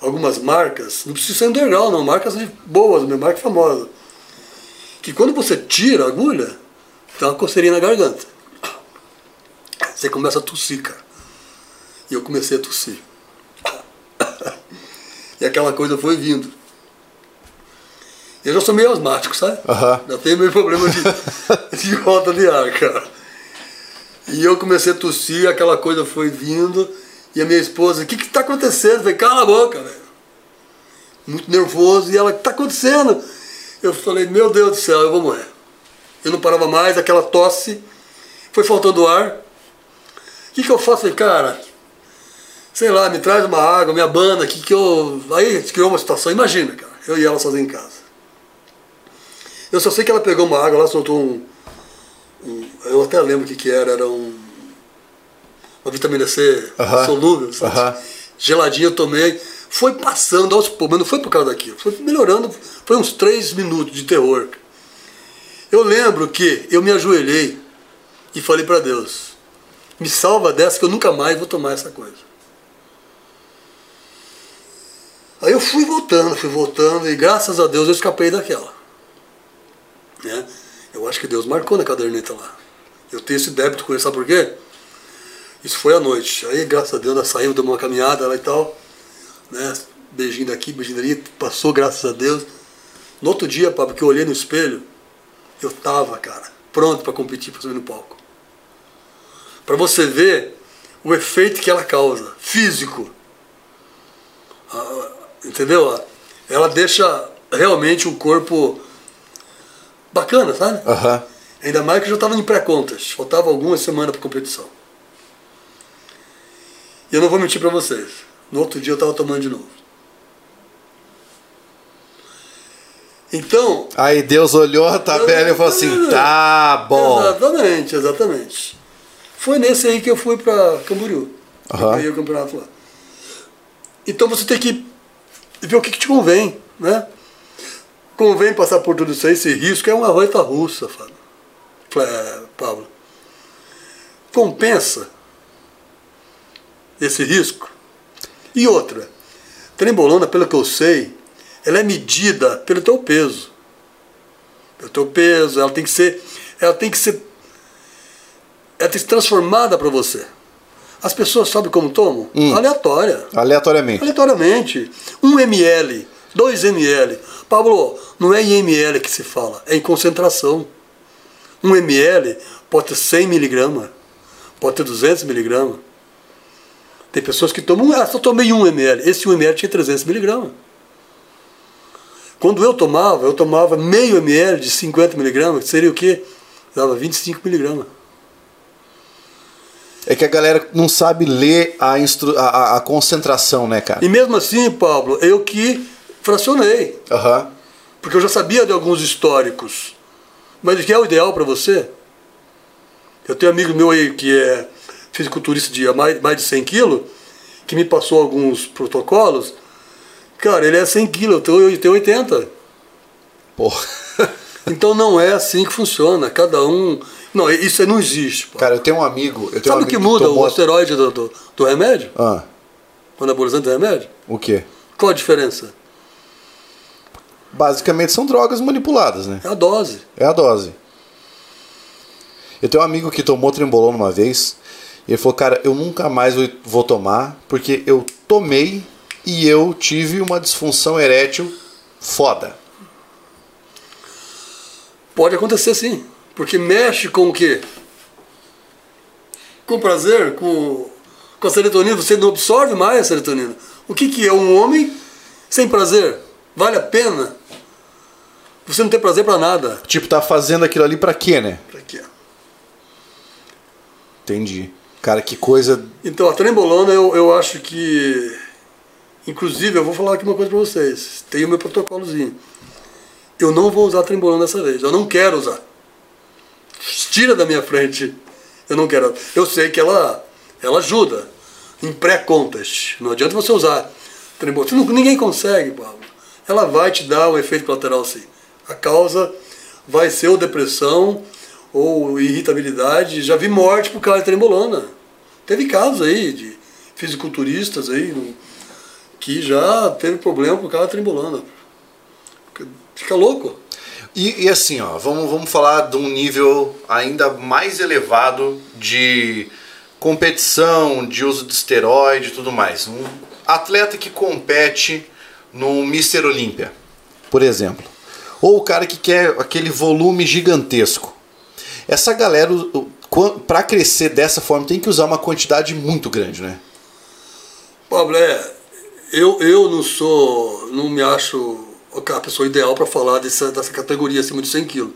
algumas marcas, não precisa ser underground, não, marcas boas, minha marca famosa. Que quando você tira a agulha, tem uma coceirinha na garganta. Você começa a tossir, cara. E eu comecei a tossir. e aquela coisa foi vindo. Eu já sou meio asmático, sabe? Aham. Já tenho meio problema de, de falta de ar, cara. E eu comecei a tossir, aquela coisa foi vindo. E a minha esposa, o que que tá acontecendo? Eu falei, cala a boca, velho. Muito nervoso. E ela, o que tá acontecendo? Eu falei, meu Deus do céu, eu vou morrer. Eu não parava mais, aquela tosse. Foi faltando ar. O que que eu faço? Falei, cara, sei lá, me traz uma água, me abana, que que eu... Aí criou uma situação, imagina, cara, eu e ela sozinho em casa. Eu só sei que ela pegou uma água lá, soltou um... um- eu até lembro o que que era, era um... Uma vitamina C Aham. solúvel, sabe? Aham. Geladinha eu tomei. Foi passando aos poucos, mas não foi por causa daquilo. Foi melhorando, foi uns três minutos de terror. Eu lembro que eu me ajoelhei e falei para Deus, me salva dessa que eu nunca mais vou tomar essa coisa. Aí eu fui voltando, fui voltando e graças a Deus eu escapei daquela. Né? Eu acho que Deus marcou na caderneta lá. Eu tenho esse débito com ele, sabe por quê? Isso foi à noite. Aí, graças a Deus, nós saímos, demos uma caminhada lá e tal. Né? Beijinho daqui, beijinho dali. Passou, graças a Deus. No outro dia, Pablo, que eu olhei no espelho, eu tava, cara, pronto para competir para subir no palco. Para você ver o efeito que ela causa, físico. Ah, entendeu? Ela deixa realmente o corpo bacana, sabe? Aham. Ainda mais que eu já estava em pré-contas. Faltava algumas semanas para competição. E eu não vou mentir para vocês. No outro dia eu estava tomando de novo. Então. Aí Deus olhou a tabela e falou assim: tá bom. Exatamente, exatamente. Foi nesse aí que eu fui para Camboriú. Eu ganhei o campeonato lá. Então você tem que ver o que, que te convém, né? Convém passar por tudo isso aí, esse risco é uma roleta russa, Fábio. Fa- Pablo. Compensa esse risco? E outra, trembolona, pelo que eu sei, ela é medida pelo teu peso. Pelo teu peso, ela tem que ser. Ela tem que ser. Ela tem que ser transformada para você. As pessoas sabem como tomam? Hum. Aleatória. Aleatoriamente. Aleatoriamente. 1 ml, 2 ml. Pablo, não é em ml que se fala, é em concentração. 1 ml pode ter 100 miligramas, pode ter 200 miligramas. Tem pessoas que tomam, ah, só tomei 1 ml. Esse 1 ml tinha 300 miligramas. Quando eu tomava, eu tomava meio ml de 50 miligramas, que seria o quê? Dava 25 miligramas. É que a galera não sabe ler a, instru... a, a- a concentração, né, cara? E mesmo assim, Pablo, eu que fracionei. Aham. Porque eu já sabia de alguns históricos. Mas o que é o ideal para você? Eu tenho um amigo meu aí que é fisiculturista de mais, mais de 100 quilos, que me passou alguns protocolos. Cara, ele é 100 quilos, eu tenho- eu tenho 80. Porra. Então não é assim que funciona. Cada um. Não, isso não existe. pô. Cara, eu tenho um amigo. Eu tenho Sabe um o que amigo muda tomou- o asteroide do, do, do remédio? Ah, O anabolizante do remédio? o quê? Qual a diferença? Basicamente são drogas manipuladas, né? É a dose. É a dose. Eu tenho um amigo que tomou trembolona uma vez. Ele falou, cara, eu nunca mais vou- tomar, porque eu tomei e eu tive uma disfunção erétil foda. Pode acontecer sim. Porque mexe com o quê? Com prazer, com, com a serotonina. Você não absorve mais a serotonina. O que, que é um homem sem prazer? Vale a pena? Você não tem prazer para nada. Tipo, tá fazendo aquilo ali pra quê, né? Pra quê? Entendi. Cara, que coisa. Então, a trembolona, eu, eu acho que. Inclusive, eu vou falar aqui uma coisa para vocês. Tem o meu protocolozinho. Eu não vou usar trembolona dessa vez. Eu não quero usar. Tira da minha frente. Eu não quero. Eu sei que ela, ela ajuda em pré-contas. Não adianta você usar trembolona. Ninguém consegue, Paulo. Ela vai te dar um efeito colateral sim. A causa vai ser ou depressão, ou irritabilidade. Já vi morte por causa de trembolona. Teve casos aí de fisiculturistas aí que já teve problema por causa da trembolona. Fica louco. E, e assim, ó, vamos, vamos falar de um nível ainda mais elevado de competição, de uso de esteroide e tudo mais. Um atleta que compete no Mr. Olímpia, por exemplo. Ou o cara que quer aquele volume gigantesco. Essa galera, para crescer dessa forma, tem que usar uma quantidade muito grande, né? Pablo, é, eu, eu não sou, não me acho a pessoa ideal para falar dessa, dessa categoria acima de 100 quilos.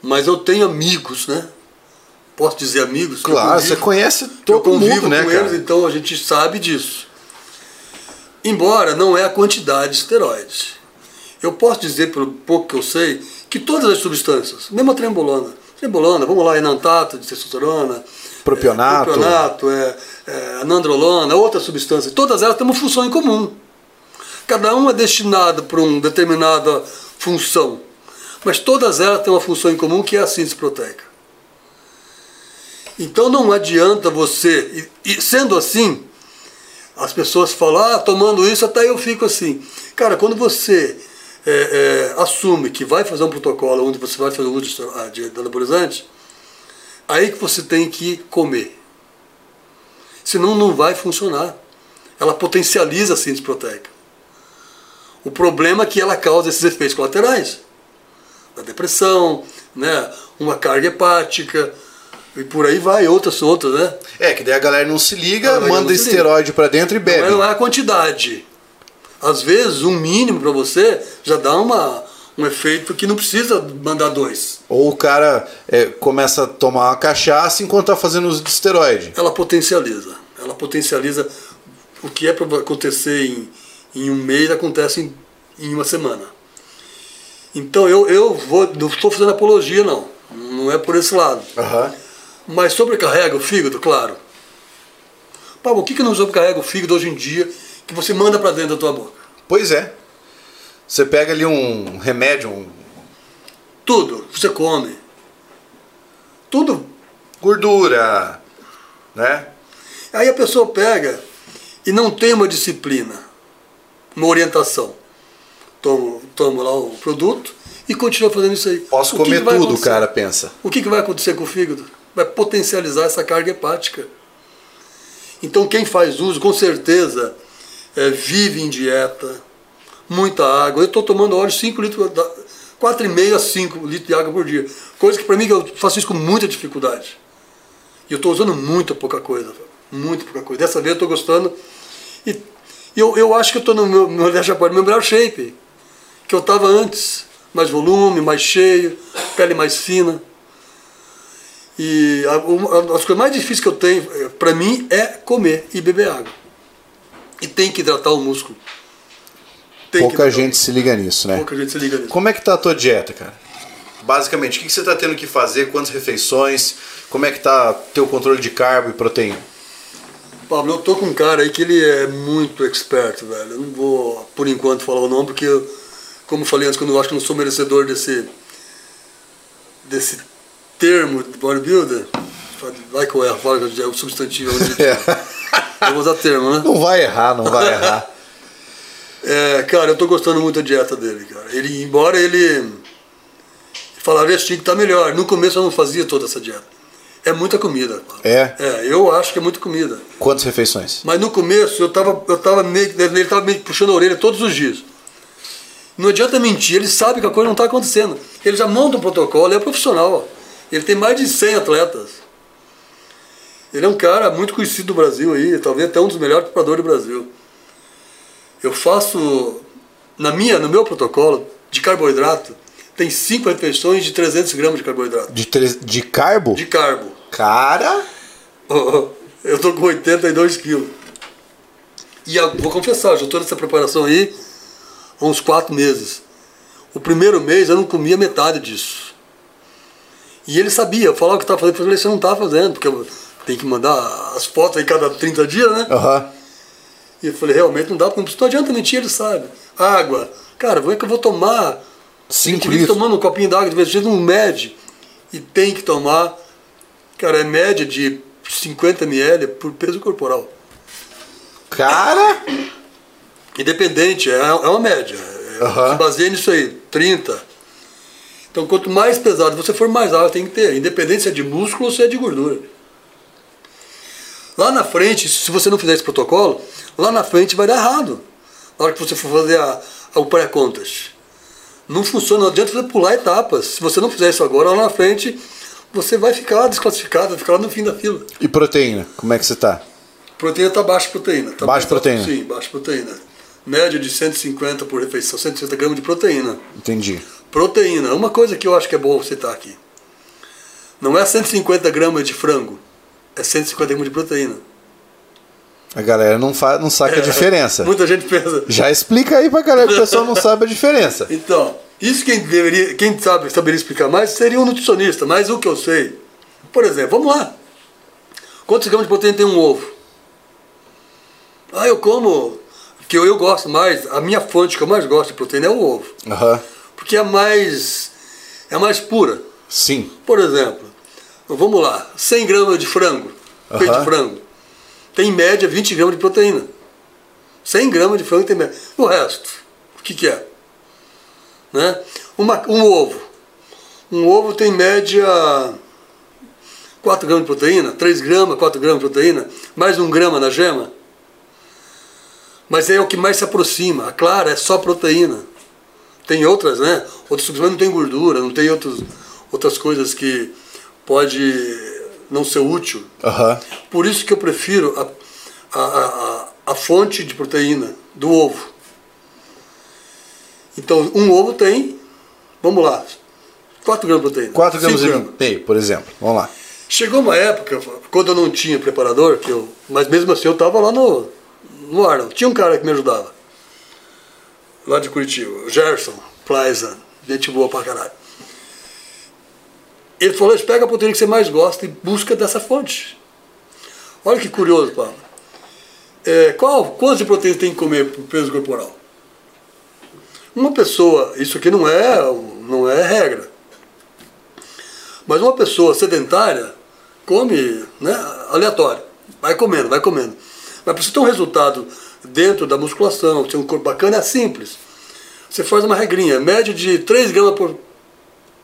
Mas eu tenho amigos, né? Posso dizer amigos? eu Claro, convivo- você conhece eu todo convivo mundo, né, com cara? eles, então a gente sabe disso. Embora não é a quantidade de esteroides. Eu posso dizer, pelo pouco que eu sei, que todas as substâncias, mesmo a trembolona, trembolona, vamos lá, enantato de testosterona, Propionato. é, propionato é, é, anandrolona, outras substâncias, todas elas têm uma função em comum. Cada uma é destinada para uma determinada função, mas todas elas têm uma função em comum que é a síntese proteica. Então não adianta você, e, e sendo assim, as pessoas falam, ah, tomando isso até eu fico assim. Cara, quando você é, é, assume que vai fazer um protocolo onde você vai fazer uso de, estero- ah, de, anabolizante, aí que você tem que comer. Senão não vai funcionar. Ela potencializa a síntese proteica. O problema é que ela causa esses efeitos colaterais. Da depressão, né? uma carga hepática, e por aí vai, outras, outras, né? É, que daí a galera não se liga, manda esteroide pra dentro e bebe. Não é a quantidade. Às vezes, um mínimo para você já dá uma, um efeito que não precisa mandar dois. Ou o cara é, começa a tomar uma cachaça enquanto tá fazendo uso de esteroide. Ela potencializa. Ela potencializa o que é para acontecer em, em um mês, acontece em, em uma semana. Então eu, eu vou, não estou fazendo apologia, não. Não é por esse lado. Aham. Mas sobrecarrega o fígado, claro. Pablo, o que, que não sobrecarrega o fígado hoje em dia que você manda para dentro da tua boca? Pois é. Você pega ali um remédio, um Tudo você come. Tudo. gordura, né? Aí a pessoa pega e não tem uma disciplina, uma orientação. Toma, toma lá o produto e continua fazendo isso aí. Posso O que comer que vai tudo, o cara pensa. O que, que vai acontecer com o fígado? Vai potencializar essa carga hepática. Então quem faz uso, com certeza, é, vive em dieta, muita água. Eu estou tomando óleo 5 litros, da- 4,5 a 5 litros de água por dia. Coisa que para mim eu faço isso com muita dificuldade. E eu estou usando muito pouca coisa. Muito pouca coisa. Dessa vez eu estou gostando. E eu, eu acho que eu estou no meu, meu, meu melhor shape. Que eu estava antes. Mais volume, mais cheio, pele mais fina. E a, uma, as coisas mais difíceis que eu tenho, para mim, é comer e beber água. E tem que hidratar o músculo. Tem Pouca gente se liga nisso, né? Pouca gente se liga nisso. Como é que tá a tua dieta, cara? Basicamente, o que você tá tendo que fazer? Quantas refeições? Como é que tá teu controle de carbo e proteína? Pablo, eu tô com um cara aí que ele é muito expert, velho. Eu não vou, por enquanto, falar o nome, porque, eu, como eu falei antes, quando eu acho que não sou merecedor desse, desse termo de bodybuilder, vai que eu erro, fala que é o substantivo. é adjetivo. Eu vou usar termo, né? Não vai errar, não vai errar. É, cara, eu tô gostando muito da dieta dele, cara. Ele, embora ele falaria assim que tá melhor. No começo eu não fazia toda essa dieta. É muita comida. É? É, eu acho que é muita comida. Quantas refeições? Mas no começo eu tava, eu tava meio, ele tava meio puxando a orelha todos os dias. Não adianta mentir, ele sabe que a coisa não está acontecendo. Ele já monta um protocolo, ele é profissional. Ele tem mais de 100 atletas. Ele é um cara muito conhecido do Brasil aí, talvez até um dos melhores preparadores do Brasil. Eu faço, na minha, no meu protocolo de carboidrato, tem cinco refeições de 300 gramas de carboidrato. De, tre- de carbo? De carbo. Cara, Eu tô com 82 quilos. E eu vou confessar, já estou nessa preparação aí há uns quatro meses. O primeiro mês eu não comia metade disso. E ele sabia, eu falava que estava fazendo, eu falei, você não está fazendo, porque eu tenho que mandar as fotos aí cada 30 dias, né? aham. E eu falei, realmente não dá, porque não adianta mentir, ele sabe. Água. Cara, como é que eu vou tomar 5 5 litros. tomando um copinho d'água de vez em quando não mede. e tem que tomar, cara, é média de 50 ml por peso corporal. Cara, Independente, é, é uma média. Aham. Se baseia nisso aí, 30. Então, quanto mais pesado você for, mais água tem que ter. Independente se é de músculo ou se é de gordura. Lá na frente, se você não fizer esse protocolo, lá na frente vai dar errado. Na hora que você for fazer a, a- o pré-contas. Não funciona, não adianta você pular etapas. Se você não fizer isso agora, lá na frente, você vai ficar desclassificado, vai ficar lá no fim da fila. e proteína? Como é que você tá? Proteína está baixa proteína. Tá Baixa proteína. Sim, baixa proteína. Média de 150 por refeição, 160 gramas de proteína. Entendi. Proteína, uma coisa que eu acho que é bom citar aqui. Não é 150 gramas de frango, é 150 gramas de proteína. A galera não, fa não saca a diferença. Muita gente pensa. Já explica aí pra galera que o pessoal não sabe a diferença. Então, isso quem deveria, quem sabe, saberia explicar mais seria um nutricionista, mas o que eu sei. Por exemplo, vamos lá. Quantos gramas de proteína tem um ovo? Ah, eu como, que eu, eu gosto mais, a minha fonte que eu mais gosto de proteína é o ovo. Aham. Porque é mais, é mais pura. Sim. Por exemplo, vamos lá, 100 gramas de frango, peito de frango, tem em média 20 gramas de proteína. 100 gramas de frango tem média. O resto, o que, que é? Né? Uma, um ovo. Um ovo tem em média 4 gramas de proteína, 3 gramas, 4 gramas de proteína, mais 1 grama na gema. Mas é o que mais se aproxima. A clara é só proteína. Tem outras, né? Outros substâncias não tem gordura, não tem outros, outras coisas que pode não ser útil. Por isso que eu prefiro a, a, a, a- fonte de proteína do ovo. Então, um ovo tem, vamos lá, 4 gramas de proteína. 4 gramas Cinco e meio, por exemplo. Vamos lá. Chegou uma época, quando eu não tinha preparador, que eu, mas mesmo assim eu estava lá no, no Arnold. Tinha um cara que me ajudava, lá de Curitiba, o Gerson Plaisa, gente boa pra caralho. Ele falou, pega a proteína que você mais gosta e busca dessa fonte. Olha que curioso, Paulo. É, qual, quantas de proteína tem que comer por peso corporal? Uma pessoa, isso aqui não é, não é regra. Mas uma pessoa sedentária come né, aleatório. Vai comendo, vai comendo. Mas para você ter um resultado dentro da musculação, ter um corpo bacana, é simples. Você faz uma regrinha, média de 3 gramas por.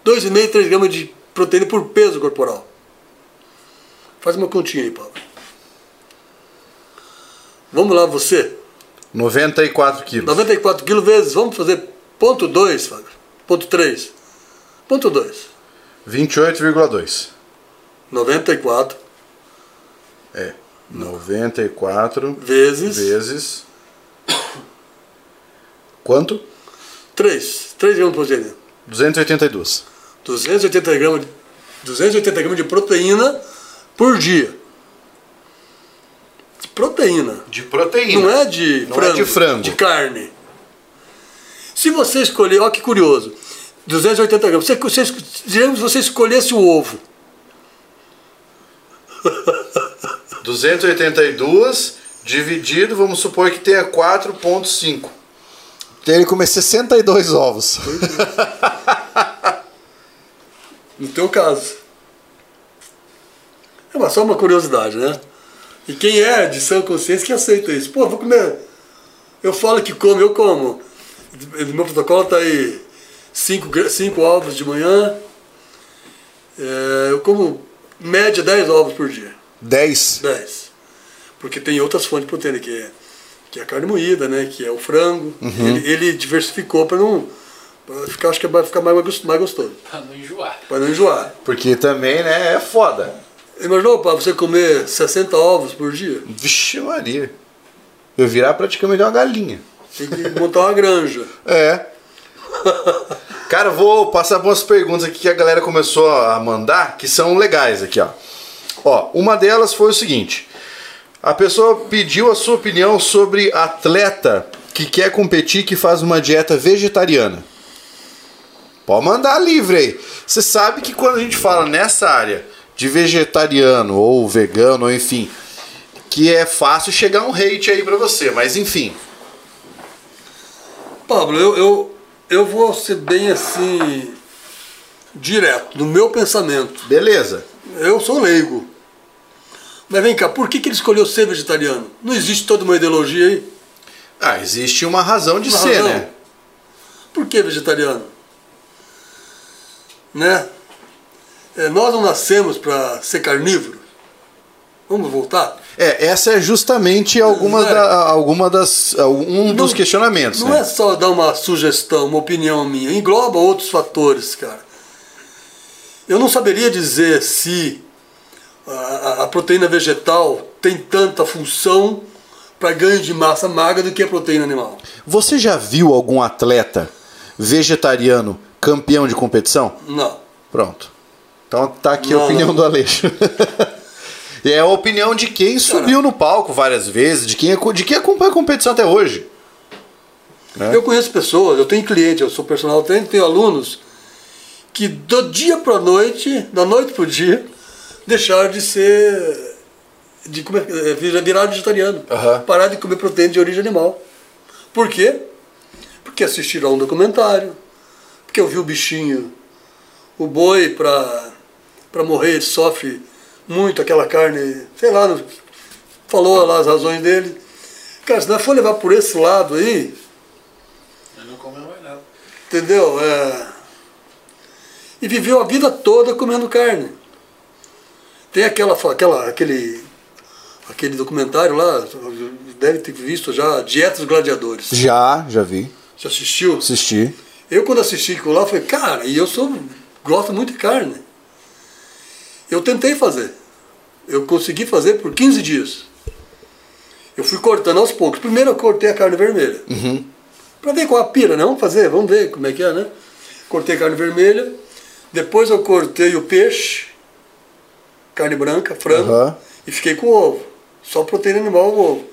2,5, 3 gramas de proteína por peso corporal. Faz uma continha aí, Paulo. Vamos lá, você. 94 quilos. 94 quilos vezes, vamos fazer ponto 2, Fábio. Ponto 3. Ponto 2. 28,2. 94 É. 94 vezes vezes. Quanto? 3. 3 gramas de proteína. 282. 280 gramas, de- 280 gramas de proteína por dia. De proteína. De proteína. Não é de Não é frango. de frango. De carne. Se você escolher, olha que curioso. 280 gramas. Se você, digamos que você escolhesse o ovo. 282 dividido, vamos supor que tenha 4,5. Teria que comer 62 ovos. No teu caso. É só uma curiosidade, né? E quem é de sã consciência que aceita isso. Pô, vou comer. Eu falo que como, eu como. No meu protocolo tá aí cinco, cinco ovos de manhã. É, eu como média 10 ovos por dia. 10. 10. Porque tem outras fontes de proteína, que é, que é a carne moída, né? Que é o frango. Ele, ele diversificou para não. Pra ficar, acho que vai ficar mais, mais gostoso. Pra não enjoar. Para não enjoar. Porque também, né, é foda. Imaginou para você comer 60 ovos por dia? Vixe Maria. Eu virar praticamente uma galinha. Tem que montar uma granja. É. Cara, vou passar por umas perguntas aqui que a galera começou a mandar, que são legais aqui, ó. Ó, uma delas foi o seguinte: a pessoa pediu a sua opinião sobre atleta que quer competir que faz uma dieta vegetariana. Pode mandar livre aí. Você sabe que quando a gente fala nessa área de vegetariano ou vegano, ou enfim, que é fácil chegar um hate aí pra você, mas enfim. Pablo, eu, eu, eu vou ser bem assim. Direto, no meu pensamento. Beleza. Eu sou leigo. Mas vem cá, por que, que ele escolheu ser vegetariano? Não existe toda uma ideologia aí? Ah, existe uma razão de Uma ser, razão. né? Por que vegetariano? Né? É, nós não nascemos para ser carnívoro. Vamos voltar? É, essa é justamente alguma, é? da, alguma das, um dos Não- questionamentos, Não né? é só dar uma sugestão, uma opinião minha, engloba outros fatores, cara. Eu não saberia dizer se a, a- a proteína vegetal tem tanta função para ganho de massa magra do que a proteína animal. Você já viu algum atleta vegetariano campeão de competição? Não. Pronto. Então tá aqui a Não, opinião não. do Aleixo. e é a opinião de quem subiu no palco várias vezes, de quem, de quem acompanha a competição até hoje. É. Eu conheço pessoas, eu tenho cliente, eu sou personal trainer, tenho alunos que do dia para a noite, da noite para o dia, deixaram de ser. de comer, eh, vir- viraram vegetariano. Aham. Parar de comer proteína de origem animal. Por quê? Porque assistiram a um documentário, porque eu vi o bichinho, o boi para para morrer, ele sofre muito aquela carne, sei lá, falou lá as razões dele. Cara, se nós for levar por esse lado aí, Ele não comeu mais nada. Entendeu? É... E viveu a vida toda comendo carne. Tem aquela, aquela, aquele, aquele documentário lá, deve ter visto já, Dieta dos Gladiadores. Já, já vi. Você assistiu? Assisti. Eu quando assisti aquilo lá, falei, cara, e eu sou, gosto muito de carne. Eu tentei fazer. Eu consegui fazer por 15 dias. Eu fui cortando aos poucos. Primeiro eu cortei a carne vermelha. Pra ver qual a pira, né? Vamos fazer, vamos ver como é que é, né? Cortei carne vermelha. Depois eu cortei o peixe, carne branca, frango, Aham. e fiquei com ovo. Só proteína animal, ovo.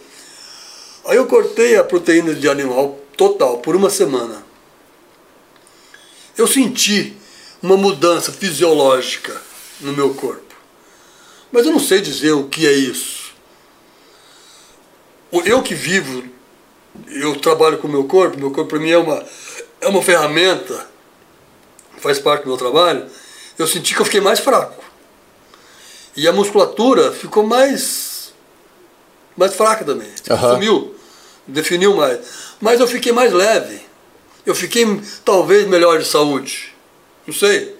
Aí eu cortei a proteína de animal total por uma semana. Eu senti uma mudança fisiológica no meu corpo. Mas eu não sei dizer o que é isso. Eu que vivo, eu trabalho com o meu corpo, meu corpo para mim é uma, é uma ferramenta, faz parte do meu trabalho. Eu senti que eu fiquei mais fraco. E a musculatura ficou mais, mais fraca também. Aham. Sumiu, definiu mais. Mas eu fiquei mais leve. Eu fiquei talvez melhor de saúde. Não sei.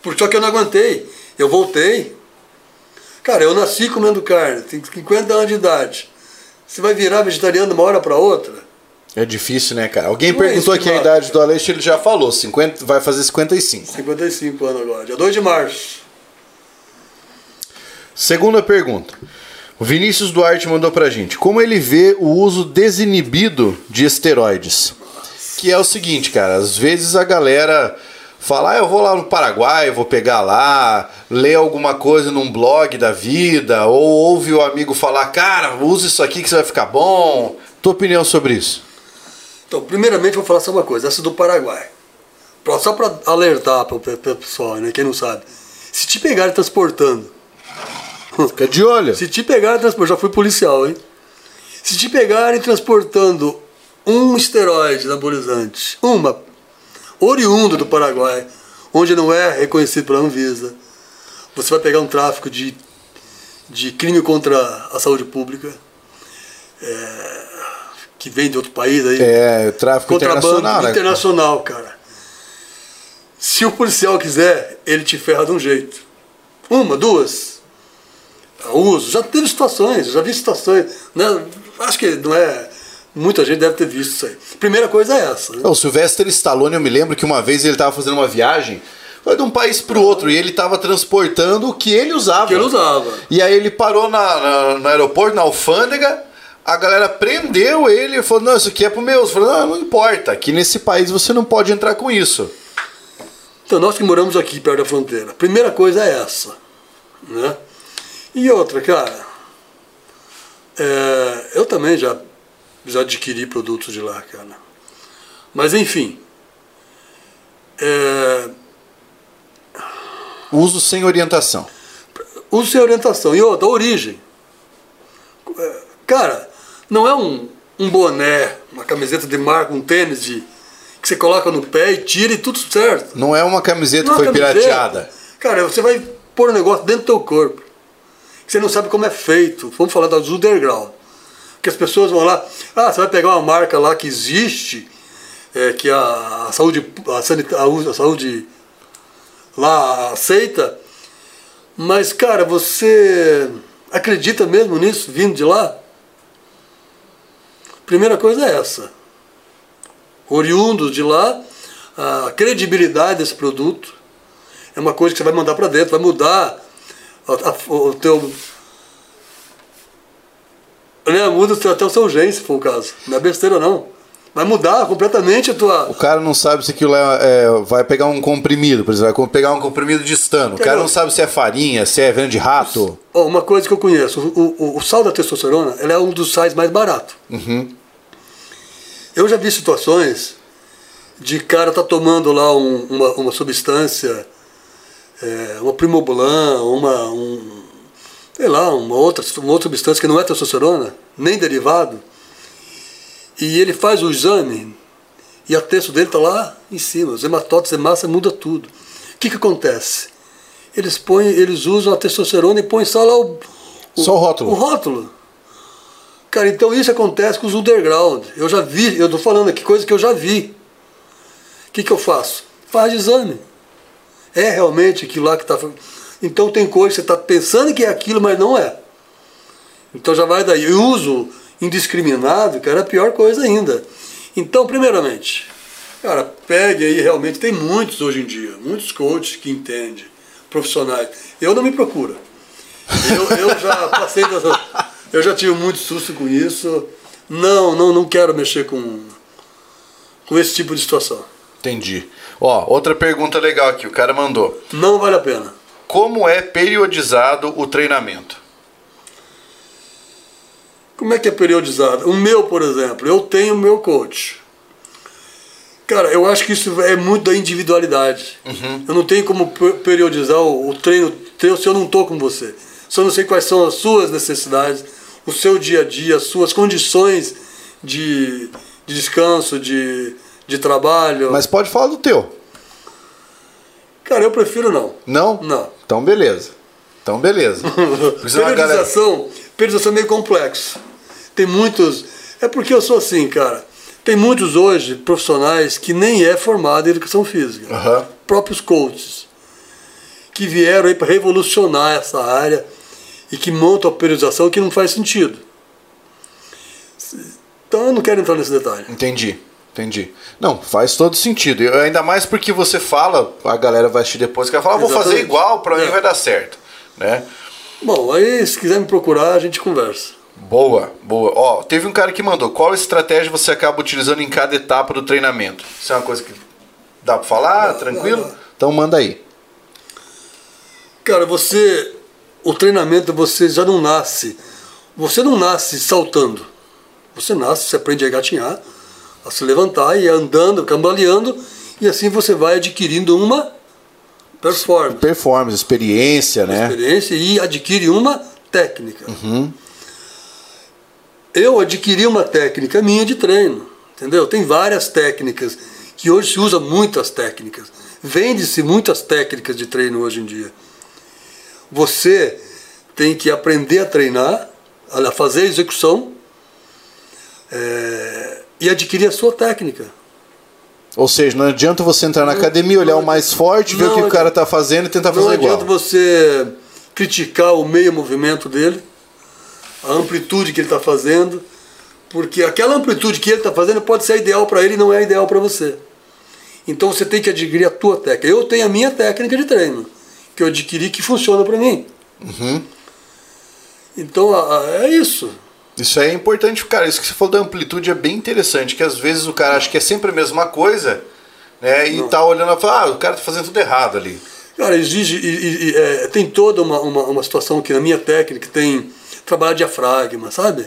Por só que eu não aguentei. Eu voltei. Cara, eu nasci comendo carne, tenho 50 anos de idade. Você vai virar vegetariano de uma hora para outra? É difícil, né, cara? Alguém Não é perguntou que aqui a idade do Aleixo, ele já falou. 50, vai fazer 55. 55 anos agora, dia 2 de março. Segunda pergunta. O Vinícius Duarte mandou pra gente. Como ele vê o uso desinibido de esteroides? Que é o seguinte, cara. Às vezes a galera fala, ah, eu vou lá no Paraguai, vou pegar lá, ler alguma coisa num blog da vida, ou ouve o amigo falar, cara, usa isso aqui que você vai ficar bom. Tua opinião sobre isso? Então, primeiramente, vou falar só uma coisa: essa do Paraguai. Pra- Só para alertar para o pessoal, né? Quem não sabe. Se te pegarem transportando, Fica de olho. se te pegarem transportando, já fui policial, hein? Se te pegarem transportando um esteroide anabolizante, uma, oriundo do Paraguai, onde não é reconhecido pela Anvisa, você vai pegar um tráfico de, de crime contra a saúde pública, é, que vem de outro país aí. É, tráfico internacional, né? internacional, cara. Se o policial quiser, ele te ferra de um jeito. Uma, duas. Uso. Já teve situações, já vi situações. Né? Acho que não é. Muita gente deve ter visto isso aí. Primeira coisa é essa. Né? O Sylvester Stallone, eu me lembro que uma vez ele estava fazendo uma viagem, foi de um país para o outro, e ele estava transportando o que ele usava. Que ele usava. E aí ele parou na, na- no aeroporto, na alfândega, a galera prendeu ele e falou, não, isso aqui é pro meu. Ele falou, não, não importa, aqui nesse país você não pode entrar com isso. Então, nós que moramos aqui perto da fronteira, primeira coisa é essa. Né? E outra, cara, é, eu também já, já adquiri produtos de lá, cara. Mas, enfim, é, Uso sem orientação. use sem orientação. E outra, origem. É, Cara, não é um, um boné, uma camiseta de marca, um tênis de, que você coloca no pé e tira e tudo certo. Não é uma camiseta Não que foi é camiseta. pirateada. Cara, você vai pôr um negócio dentro do teu corpo. que Você não sabe como é feito. Vamos falar das underground. Que as pessoas vão lá, ah, você vai pegar uma marca lá que existe, é, que a, a saúde, a, sanita, a, a saúde lá aceita, mas cara, você acredita mesmo nisso vindo de lá? Primeira coisa é essa. Oriundos de lá, a credibilidade desse produto é uma coisa que você vai mandar para dentro, vai mudar a- a- o teu. Né, muda até o seu gen, se for o caso. Não é besteira, não. Vai mudar completamente a tua. O cara não sabe se aquilo é, é- vai pegar um comprimido, por exemplo, vai pegar um comprimido de estano. O cara não sabe se é farinha, se é veneno de rato. Ó, uma coisa que eu conheço: o, o- o sal da testosterona é um dos sais mais baratos. Eu já vi situações de cara tá tomando lá um- uma, uma substância, é, uma primobulan, uma, um, sei lá, uma outra, uma outra substância que não é testosterona, nem derivado, e ele faz o exame e a texto dele está lá em cima, os hematócitos, hemácia muda tudo. O que, que acontece? Eles põem, eles usam a testosterona e põem só lá o, Só o rótulo. o rótulo. Cara, então isso acontece com os underground. Eu já vi, eu tô falando aqui coisa que eu já vi. O que, que eu faço? Faz exame. É realmente aquilo lá que está. Então tem coisa que você está pensando que é aquilo, mas não é. Então já vai daí. E uso indiscriminado, cara, é a pior coisa ainda. Então, primeiramente, cara, pegue aí realmente, tem muitos hoje em dia, muitos coaches que entendem, profissionais. Eu não me procuro. Eu, eu já passei dessa, eu já tive muito susto com isso. Não, não, não quero mexer com, com esse tipo de situação. Entendi. Ó, outra pergunta legal aqui, o cara mandou. Não vale a pena. Como é periodizado o treinamento? Como é que é periodizado? O meu, por exemplo, eu tenho o meu coach. Cara, eu acho que isso é muito da individualidade. Eu não tenho como pe- periodizar o, o treino teu se eu não estou com você. Se eu não sei quais são as suas necessidades, o seu dia a dia, as suas condições de, de descanso, de, de trabalho. Mas pode falar do teu. Cara, eu prefiro não. Não? Não. Então beleza. Então beleza. A galera- periodização, periodização é meio complexo. Tem muitos. É porque eu sou assim, cara. Tem muitos hoje profissionais que nem é formado em educação física. Aham. Próprios coaches. Que vieram aí para revolucionar essa área e que montam a periodização que não faz sentido. Então eu não quero entrar nesse detalhe. Entendi, entendi. Não, faz todo sentido. Eu- ainda mais porque você fala, a galera vai assistir depois, que vai falar, ah, vou fazer igual, pra mim É. vai dar certo. Né? Bom, aí se quiser me procurar, a gente conversa. Boa, boa. Ó, teve um cara que mandou, qual estratégia você acaba utilizando em cada etapa do treinamento? Isso é uma coisa que dá pra falar, tranquilo? Então manda aí. Cara, você. O treinamento você já não nasce. Você não nasce saltando. Você nasce, você aprende a gatinhar, a se levantar e andando, cambaleando, e assim você vai adquirindo uma performance, Performance, experiência, né? experiência e adquire uma técnica. Eu adquiri uma técnica minha de treino, entendeu? Tem várias técnicas, que hoje se usa muitas técnicas. Vende-se muitas técnicas de treino hoje em dia. Você tem que aprender a treinar, a fazer a execução é, e adquirir a sua técnica. Ou seja, não adianta você entrar na academia, olhar o mais forte, ver o que Não o cara tá fazendo e tentar Não fazer igual. adianta você criticar o meio movimento dele, a amplitude que ele está fazendo, porque aquela amplitude que ele está fazendo pode ser ideal para ele e não é ideal para você. Então você tem que adquirir a tua técnica. Eu tenho a minha técnica de treino, que eu adquiri que funciona para mim. Uhum. Então é isso. Isso é importante, cara. Isso que você falou da amplitude é bem interessante, que às vezes o cara acha que é sempre a mesma coisa, né? E tá olhando e fala, ah, o cara tá fazendo tudo errado ali. Cara, exige. e- e- é, tem toda uma, uma, uma situação que na minha técnica tem trabalhar diafragma, sabe?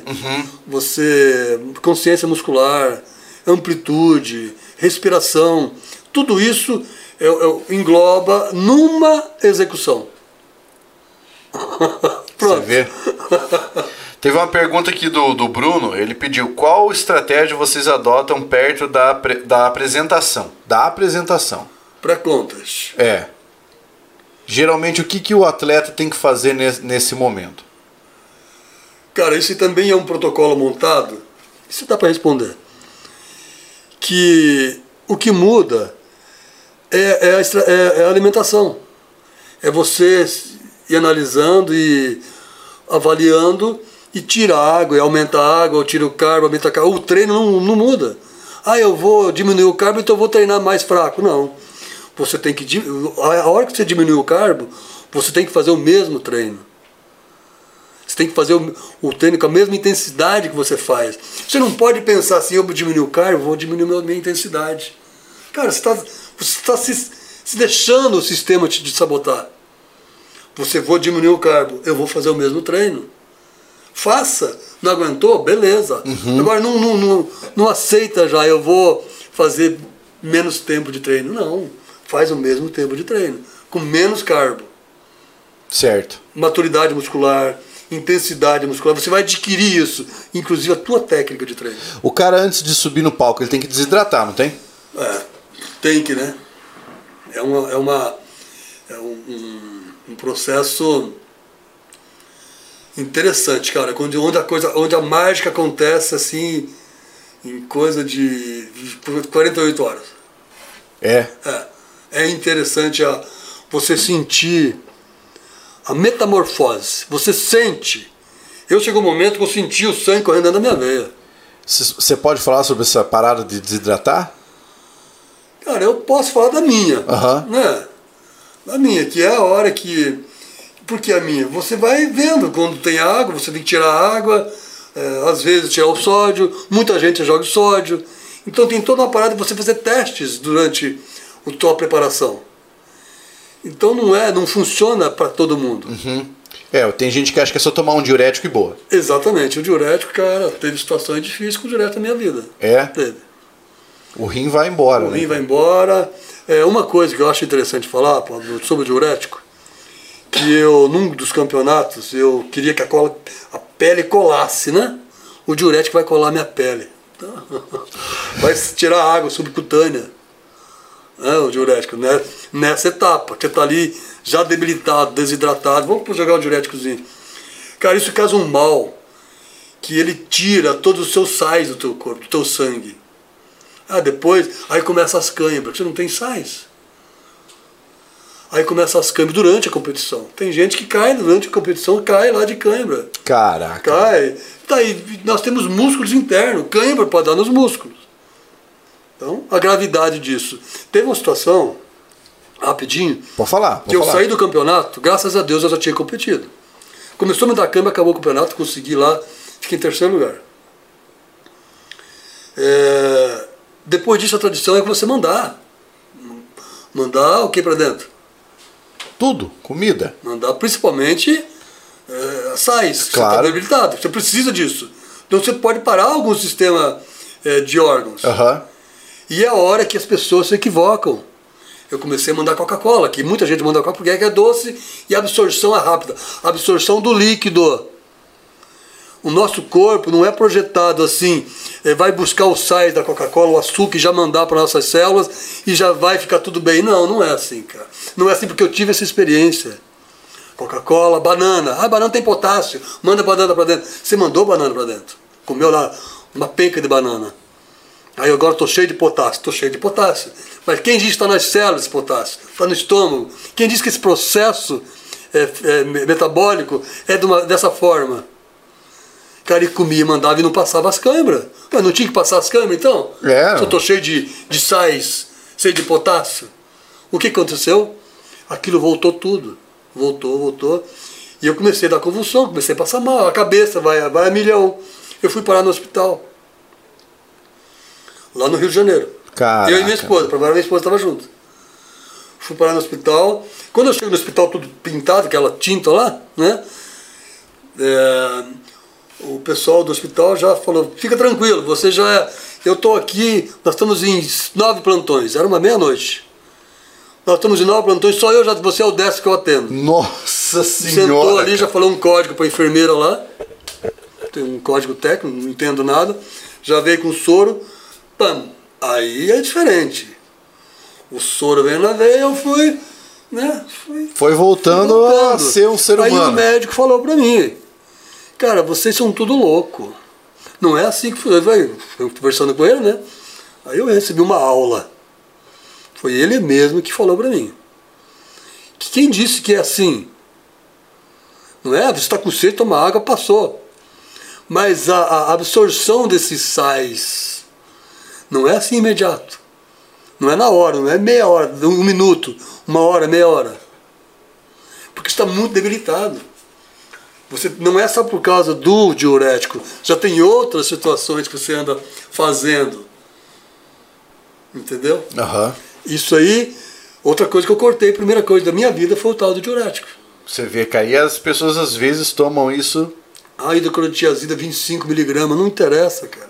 Você. consciência muscular, amplitude, respiração. Tudo isso é- é- engloba numa execução. Pronto. Você vê? Teve uma pergunta aqui do, do Bruno, ele pediu qual estratégia vocês adotam perto da, da apresentação? Da apresentação. Pré-contas. É. Geralmente o que, que o atleta tem que fazer nesse, nesse momento? Cara, isso também é um protocolo montado. Isso dá para responder. Que o que muda é, é, a, é- é a alimentação. É você ir analisando e avaliando e tira a água, e aumenta a água, ou tira o carbo, aumenta a carbo. O treino não, não muda. Ah, eu vou diminuir o carbo, então eu vou treinar mais fraco. Não. Você tem que. A hora que você diminui o carbo, você tem que fazer o mesmo treino. Você tem que fazer o, o treino com a mesma intensidade que você faz. Você não pode pensar assim, eu vou diminuir o carbo, vou diminuir a minha intensidade. Cara, você está você tá se, se deixando o sistema te de sabotar. Você vou diminuir o carbo, eu vou fazer o mesmo treino. Faça. Não aguentou? Beleza. Agora não, não, não, não aceita já, eu vou fazer menos tempo de treino. Não. Faz o mesmo tempo de treino. Com menos carbo Certo. maturidade muscular, intensidade muscular, você vai adquirir isso, inclusive a tua técnica de treino. O cara antes de subir no palco, ele tem que desidratar, não tem? É, tem que, né? É uma, é uma é um, um, um processo interessante, cara, onde, onde a coisa, onde a mágica acontece assim em coisa de 48 horas. É. É, é interessante a, você sentir a metamorfose. Você sente. Eu chegou um momento que eu senti o sangue correndo dentro da minha veia. Você pode falar sobre essa parada de desidratar? Cara, eu posso falar da minha. Aham. Né? Da minha, que é a hora que. Por que a minha? Você vai vendo quando tem água, você tem que tirar a água, é, às vezes tirar o sódio, muita gente joga o sódio. Então tem toda uma parada de você fazer testes durante a tua preparação. Então não é, não funciona para todo mundo. É, tem gente que acha que é só tomar um diurético e boa. Exatamente, o diurético, cara, teve situações difíceis com o diurético na minha vida. É? Teve. O rim vai embora, O né? rim vai embora. É, uma coisa que eu acho interessante falar sobre o diurético, que eu, num dos campeonatos, eu queria que a, cola, a pele colasse, né? O diurético vai colar minha pele. Vai tirar a água subcutânea. Né, o diurético, né? Nessa etapa, que você tá ali já debilitado, desidratado. Vamos jogar o diuréticozinho. Cara, isso causa um mal que ele tira todos os seus sais do teu corpo, do teu sangue. Ah, depois, aí começa as câimbras, você não tem sais. Aí começa as câimbras durante a competição. Tem gente que cai durante a competição, cai lá de câimbra. Caraca. Cai. Tá aí, nós temos músculos internos, câimbra pode dar nos músculos. Então, a gravidade disso. Teve uma situação, rapidinho, Pode falar. Pode que eu falar. saí do campeonato, graças a Deus eu já tinha competido. Começou a me dar câmera, acabou o campeonato, consegui lá, fiquei em terceiro lugar. É, depois disso, a tradição é que você mandar. Mandar o que para dentro? Tudo. Comida. Mandar principalmente é, sais, que Claro. você está debilitado, você precisa disso. Então você pode parar algum sistema é, de órgãos. Aham. E é a hora que as pessoas se equivocam. Eu comecei a mandar Coca-Cola, que muita gente manda Coca porque é doce e a absorção é rápida. A absorção do líquido. O nosso corpo não é projetado assim, eh, vai buscar os sais da Coca-Cola, o açúcar e já mandar para nossas células e já vai ficar tudo bem. Não, não é assim, cara. Não é assim porque eu tive essa experiência. Coca-Cola, banana. Ah, banana tem potássio. Manda banana para dentro. Você mandou banana para dentro. Comeu lá uma penca de banana. Aí agora estou cheio de potássio, estou cheio de potássio. Mas quem diz que está nas células esse potássio? Está no estômago. Quem diz que esse processo é, é, me- metabólico é de uma- dessa forma? Cara, e comia, mandava e não passava as câimbras. Mas não tinha que passar as câimbras então? É. Se eu estou cheio de, de sais, cheio de potássio. O que aconteceu? Aquilo voltou tudo. Voltou, voltou. E eu comecei a dar convulsão, comecei a passar mal, a cabeça vai, vai a milhão. Eu fui parar no hospital. Lá no Rio de Janeiro. Caraca. Eu e minha esposa, provavelmente minha esposa estava junto. Fui parar no hospital. Quando eu chego no hospital tudo pintado, aquela tinta lá, né? É, o pessoal do hospital já falou, fica tranquilo, você já é. Eu estou aqui, nós estamos em nove plantões, era uma meia-noite. Nós estamos em nove plantões, só eu já, você é o décimo que eu atendo. Nossa. Senhora! Sentou ali, cara. já falou um código pra enfermeira lá. Tem um código técnico, não entendo nada. Já veio com soro. Pam! Aí é diferente. O soro veio na veia, eu fui, né? Fui Foi voltando, voltando. a ser um ser Aí o humano. médico falou pra mim, cara, vocês são tudo louco. Não é assim que foi. Eu conversando com ele, né? Aí eu recebi uma aula. Foi ele mesmo que falou pra mim. Que quem disse que é assim? Não é? Você está com sede, toma água, passou. Mas a, a absorção desses sais não é assim imediato. Não é na hora, não é meia hora, um minuto, uma hora, meia hora. Porque está muito debilitado. Você não é só por causa do diurético, já tem outras situações que você anda fazendo. Entendeu? Aham. Isso aí, outra coisa que eu cortei, primeira coisa da minha vida foi o tal do diurético. Você vê que aí as pessoas às vezes tomam isso. A hidroclorotiazida 25mg, não interessa, cara.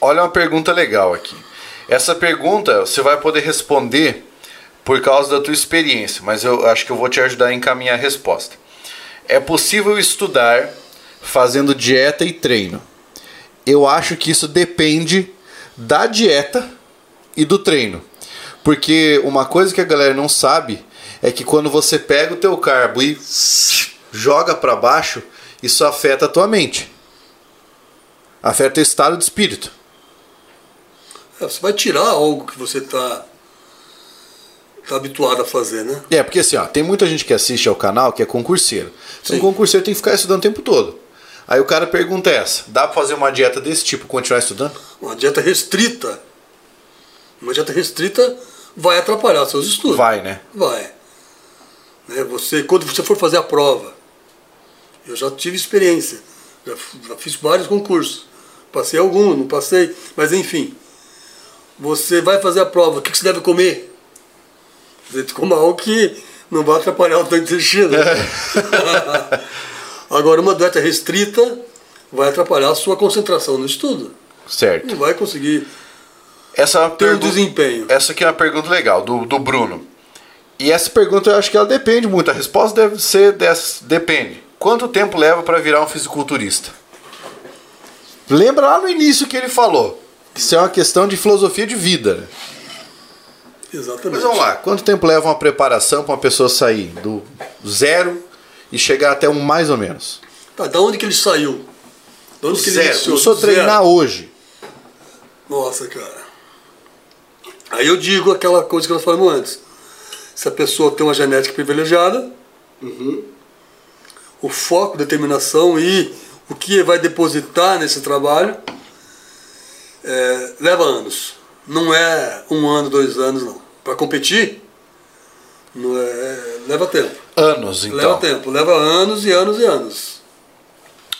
Olha uma pergunta legal aqui. Essa pergunta você vai poder responder por causa da tua experiência, mas eu acho que eu vou te ajudar a encaminhar a resposta. É possível estudar fazendo dieta e treino? Eu acho que isso depende da dieta e do treino. Porque uma coisa que a galera não sabe é que quando você pega o teu carbo e joga para baixo, isso afeta a tua mente. Afeta o estado de espírito. É, Você vai tirar algo que você está tá habituado a fazer, né? É, porque assim, ó, tem muita gente que assiste ao canal que é concurseiro. Então, Sim. um concurseiro tem que ficar estudando o tempo todo. Aí o cara pergunta essa: dá pra fazer uma dieta desse tipo continuar estudando? Uma dieta restrita. Uma dieta restrita vai atrapalhar seus estudos. Vai, né? Vai. Né, Você, quando você for fazer a prova, eu já tive experiência, já, já fiz vários concursos. Passei alguns, não passei, mas enfim. Você vai fazer a prova, o que que você deve comer? Você coma algo que não vai atrapalhar o teu intestino. Agora, uma dieta restrita vai atrapalhar a sua concentração no estudo. Certo. Não vai conseguir Essa é ter um pergunta. desempenho. Essa aqui é uma pergunta legal, do, do Bruno. E essa pergunta eu acho que ela depende muito. A resposta deve ser dessa. Depende. Quanto tempo leva para virar um fisiculturista? Lembra lá no início que ele falou. que Isso é uma questão de filosofia de vida. Exatamente. Mas vamos lá, quanto tempo leva uma preparação para uma pessoa sair do zero e chegar até um mais ou menos? Tá, da onde que ele saiu? Da onde que ele Zero. iniciou? Começou a Zero. treinar hoje. Nossa, cara. Aí eu digo aquela coisa que nós falamos antes. Se a pessoa tem uma genética privilegiada, o foco, determinação e o que vai depositar nesse trabalho é, leva anos. Não é um ano, dois anos, não. Para competir, é, leva tempo. Anos, então. Leva tempo, leva anos e anos e anos.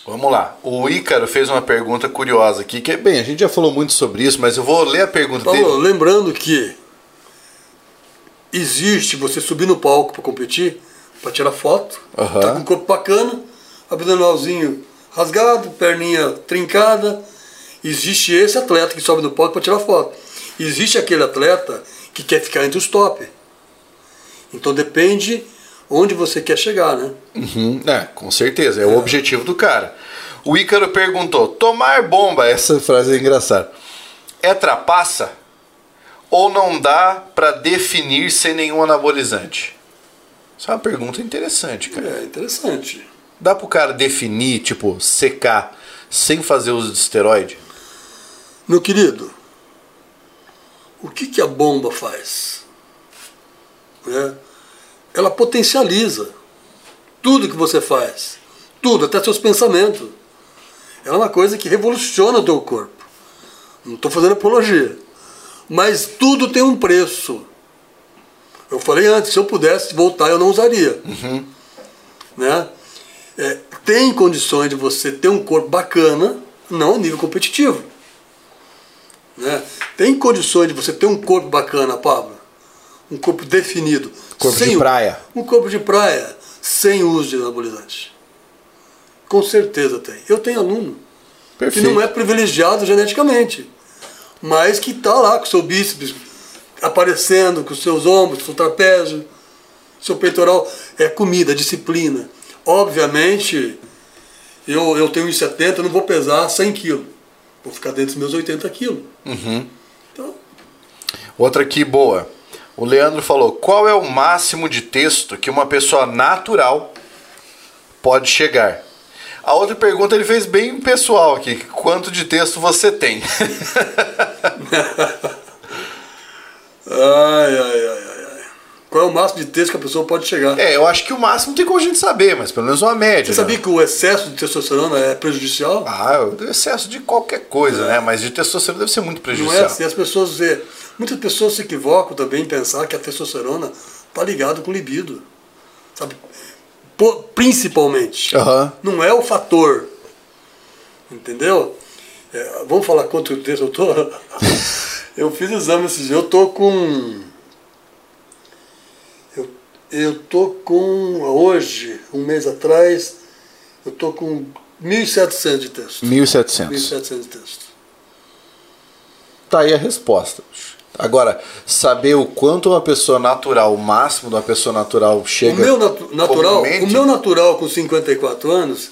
Vamos lá. O Ícaro fez uma pergunta curiosa aqui, que é bem, a gente já falou muito sobre isso, mas eu vou ler a pergunta Paulo, dele. lembrando que existe você subir no palco para competir, para tirar foto, Aham. tá com o corpo bacana, abdominalzinho rasgado, perninha trincada. Existe esse atleta que sobe no palco para tirar foto. Existe aquele atleta que quer ficar entre os top. Então depende onde você quer chegar, né? Uhum, é, com certeza, é, o objetivo do cara. O Ícaro perguntou: tomar bomba, essa frase é engraçada, é trapaça? Ou não dá pra definir sem nenhum anabolizante? Isso é uma pergunta interessante, cara. É interessante. Dá pro cara definir, tipo, secar, sem fazer uso de esteroide? Meu querido, o que, que a bomba faz? Né? Ela potencializa tudo que você faz, tudo, até seus pensamentos. Ela é uma coisa que revoluciona o teu corpo. Não estou fazendo apologia. Mas tudo tem um preço. Eu falei antes, se eu pudesse voltar, eu não usaria. Né? É, tem condições de você ter um corpo bacana, não a nível competitivo. Né? Tem condições de você ter um corpo bacana, Pablo? Um corpo definido. Corpo de praia. Um corpo de praia, sem uso de anabolizante. Com certeza tem. Eu tenho aluno que Perfeito. não é privilegiado geneticamente, mas que está lá com o seu bíceps aparecendo, com os seus ombros, seu trapézio. Seu peitoral é comida, disciplina. Obviamente, eu, eu tenho 1,70, não vou pesar 100 quilos. Vou ficar dentro dos meus 80 quilos. Uhum. Então, Outra aqui boa. O Leandro falou: qual é o máximo de texto que uma pessoa natural pode chegar? A outra pergunta ele fez bem pessoal aqui. Quanto de texto você tem? ai, ai, ai, ai, ai. Qual é o máximo de texto que a pessoa pode chegar? é, eu acho que o máximo não tem como a gente saber, mas pelo menos uma média. Você né? sabia que o excesso de testosterona é prejudicial? Ah, o excesso de qualquer coisa, né? Mas de testosterona deve ser muito Não prejudicial. é assim, as pessoas vê. Muitas pessoas se equivocam também em pensar que a testosterona está ligada com libido. Sabe? Principalmente. Aham. Não é o fator. Entendeu? É, vamos falar quanto texto eu tô? eu fiz exame esses dias. Eu tô com. Eu, tô com. Hoje, um mês atrás, eu tô com 1.700 de texto. 1.700. 1.700 de texto. Tá aí a resposta. Agora, saber o quanto uma pessoa natural, o máximo de uma pessoa natural O chega. meu natu- natural, comumente- o meu natural com 54 anos,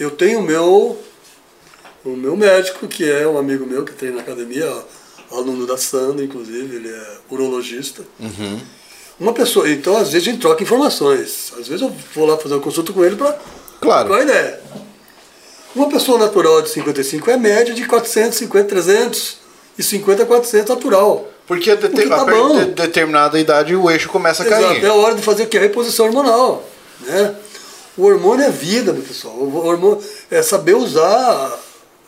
eu tenho o meu o meu médico, que é um amigo meu que treina na academia, aluno da Sandra, inclusive, ele é urologista. Uhum. Uma pessoa, então às vezes a gente troca informações. Às vezes eu vou lá fazer uma consulta com ele para Claro. trocar ideia. Uma pessoa natural de 55 é média de 450, 350 a 400 natural. Porque a, dete- Porque tá a de determinada idade o eixo começa a Exato, cair. é a hora de fazer o que? A reposição hormonal. Né? O hormônio é vida, meu pessoal. O hormônio é saber usar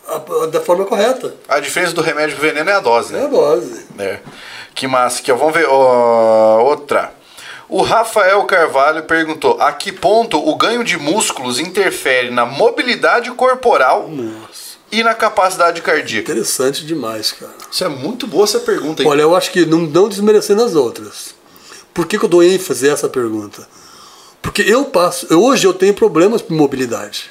a- a- da forma correta. A diferença do remédio pro veneno é a dose, É a né? dose. É. Que massa aqui, ó. Vamos ver. ó, outra. O Rafael Carvalho perguntou: a que ponto o ganho de músculos interfere na mobilidade corporal Nossa. e na capacidade cardíaca? Interessante demais, cara. Isso é muito boa essa pergunta, hein? Olha, eu acho que não, não desmerecendo as outras. Por que, que eu dou ênfase a essa pergunta? Porque eu passo. Hoje eu tenho problemas com mobilidade.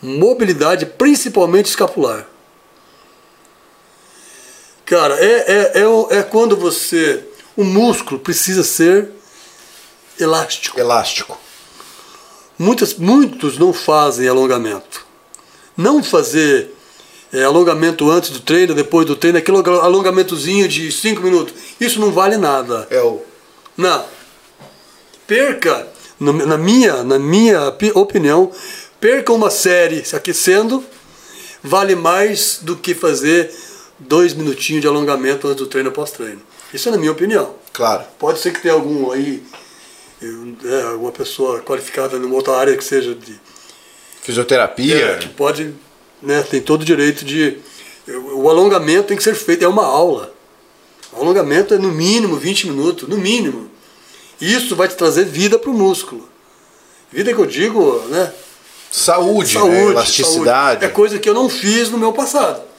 Mobilidade, principalmente escapular. Cara, é, é, é, é quando você. O músculo precisa ser elástico. Elástico. Muitas, muitos não fazem alongamento. Não fazer é, alongamento antes do treino, depois do treino, aquele alongamentozinho de 5 minutos. Isso não vale nada. É o. Não. Perca, no- na minha, na minha pi- opinião, perca uma série aquecendo vale mais do que fazer dois minutinhos de alongamento antes do treino pós-treino. Isso é na minha opinião. Claro. Pode ser que tenha algum aí, é, alguma pessoa qualificada numa outra área que seja de. Fisioterapia. é, que pode, né, tem todo o direito de. O alongamento tem que ser feito, é uma aula. O alongamento é no mínimo 20 minutos, no mínimo. Isso vai te trazer vida para o músculo. Vida que eu digo, né? Saúde, né? saúde, elasticidade. saúde. É coisa que eu não fiz no meu passado.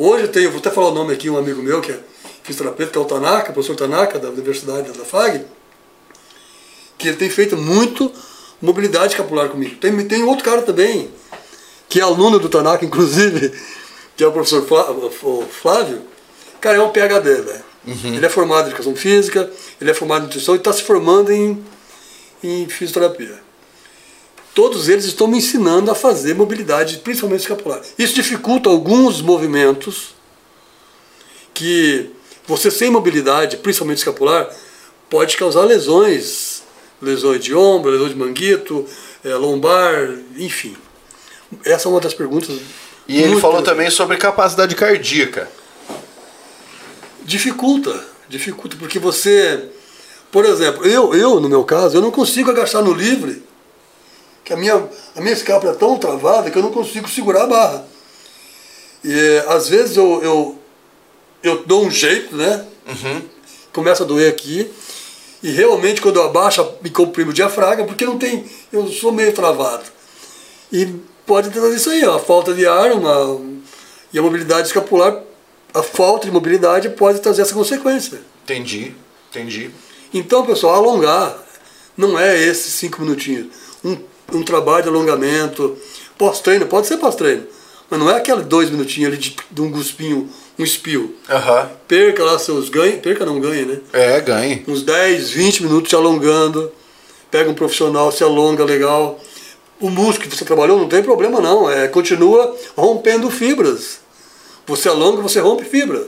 Hoje eu tenho, vou até falar o nome aqui, um amigo meu que é fisioterapeuta, que é o Tanaka, professor Tanaka, da Universidade da FAG, que ele tem feito muito mobilidade escapular comigo. Tem, tem outro cara também, que é aluno do Tanaka, inclusive, que é o professor Flávio. Cara, é um PHD, velho. Ele é formado em educação física, ele é formado em nutrição e está se formando em, em fisioterapia todos eles estão me ensinando a fazer mobilidade, principalmente escapular. Isso dificulta alguns movimentos que você sem mobilidade, principalmente escapular, pode causar lesões, lesões de ombro, lesões de manguito, eh, lombar, enfim. Essa é uma das perguntas. E ele falou também sobre capacidade cardíaca. Dificulta, dificulta, porque você, por exemplo, eu, eu no meu caso, eu não consigo agachar no livre, que a minha, a minha escápula é tão travada que eu não consigo segurar a barra. E eh, às vezes eu, eu, eu dou um jeito, né? Começa a doer aqui, e realmente quando eu abaixo, me comprimo o diafragma, porque não tem, eu sou meio travado. E pode ter isso aí, ó, a falta de ar, uma, e a mobilidade escapular, a falta de mobilidade pode trazer essa consequência. Entendi, entendi. Então, pessoal, alongar não é esses cinco minutinhos. Um, um trabalho de alongamento, pós-treino, pode ser pós-treino, mas não é aquele dois minutinhos ali de, de um guspinho, um espio. Aham. Perca lá seus ganhos, perca não ganha, né? É, ganhe. Uns 10, 20 minutos se alongando, pega um profissional, se alonga legal. O músculo que você trabalhou não tem problema não, é, continua rompendo fibras. Você alonga, você rompe fibra.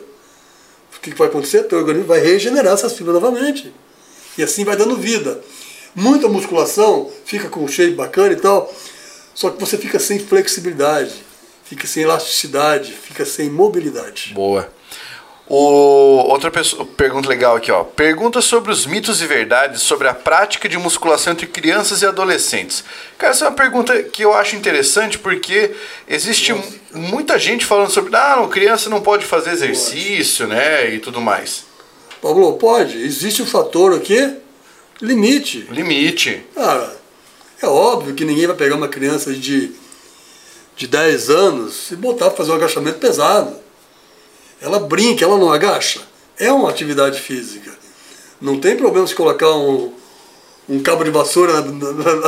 O que vai acontecer? Teu organismo vai regenerar essas fibras novamente. E assim vai dando vida. Muita musculação, fica com um shape bacana e tal, só que você fica sem flexibilidade, fica sem elasticidade, fica sem mobilidade. Boa. O, outra pessoa, pergunta legal aqui, ó. Pergunta sobre os mitos e verdades sobre a prática de musculação entre crianças e adolescentes. Cara, essa é uma pergunta que eu acho interessante porque existe mu- muita gente falando sobre, ah, não, criança não pode fazer exercício, né, e tudo mais. Pablo, pode. Existe um fator aqui, limite. Limite. Cara, é óbvio que ninguém vai pegar uma criança de, de 10 anos e botar para fazer um agachamento pesado. Ela brinca, ela não agacha. É uma atividade física. Não tem problema se colocar um, um cabo de vassoura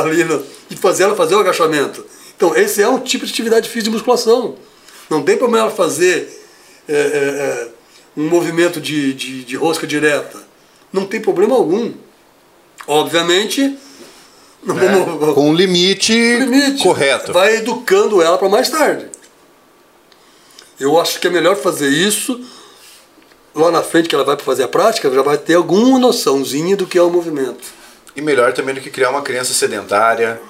ali e fazer ela fazer o agachamento. Então, esse é um tipo de atividade física de musculação. Não tem problema ela fazer é, é, é, um movimento de, de, de rosca direta. Não tem problema algum. Obviamente, vamos, Com um limite, limite. correto. Vai educando ela para mais tarde. Eu acho que é melhor fazer isso lá na frente que ela vai para fazer a prática, já vai ter alguma noçãozinha do que é o movimento. E melhor também do que criar uma criança sedentária,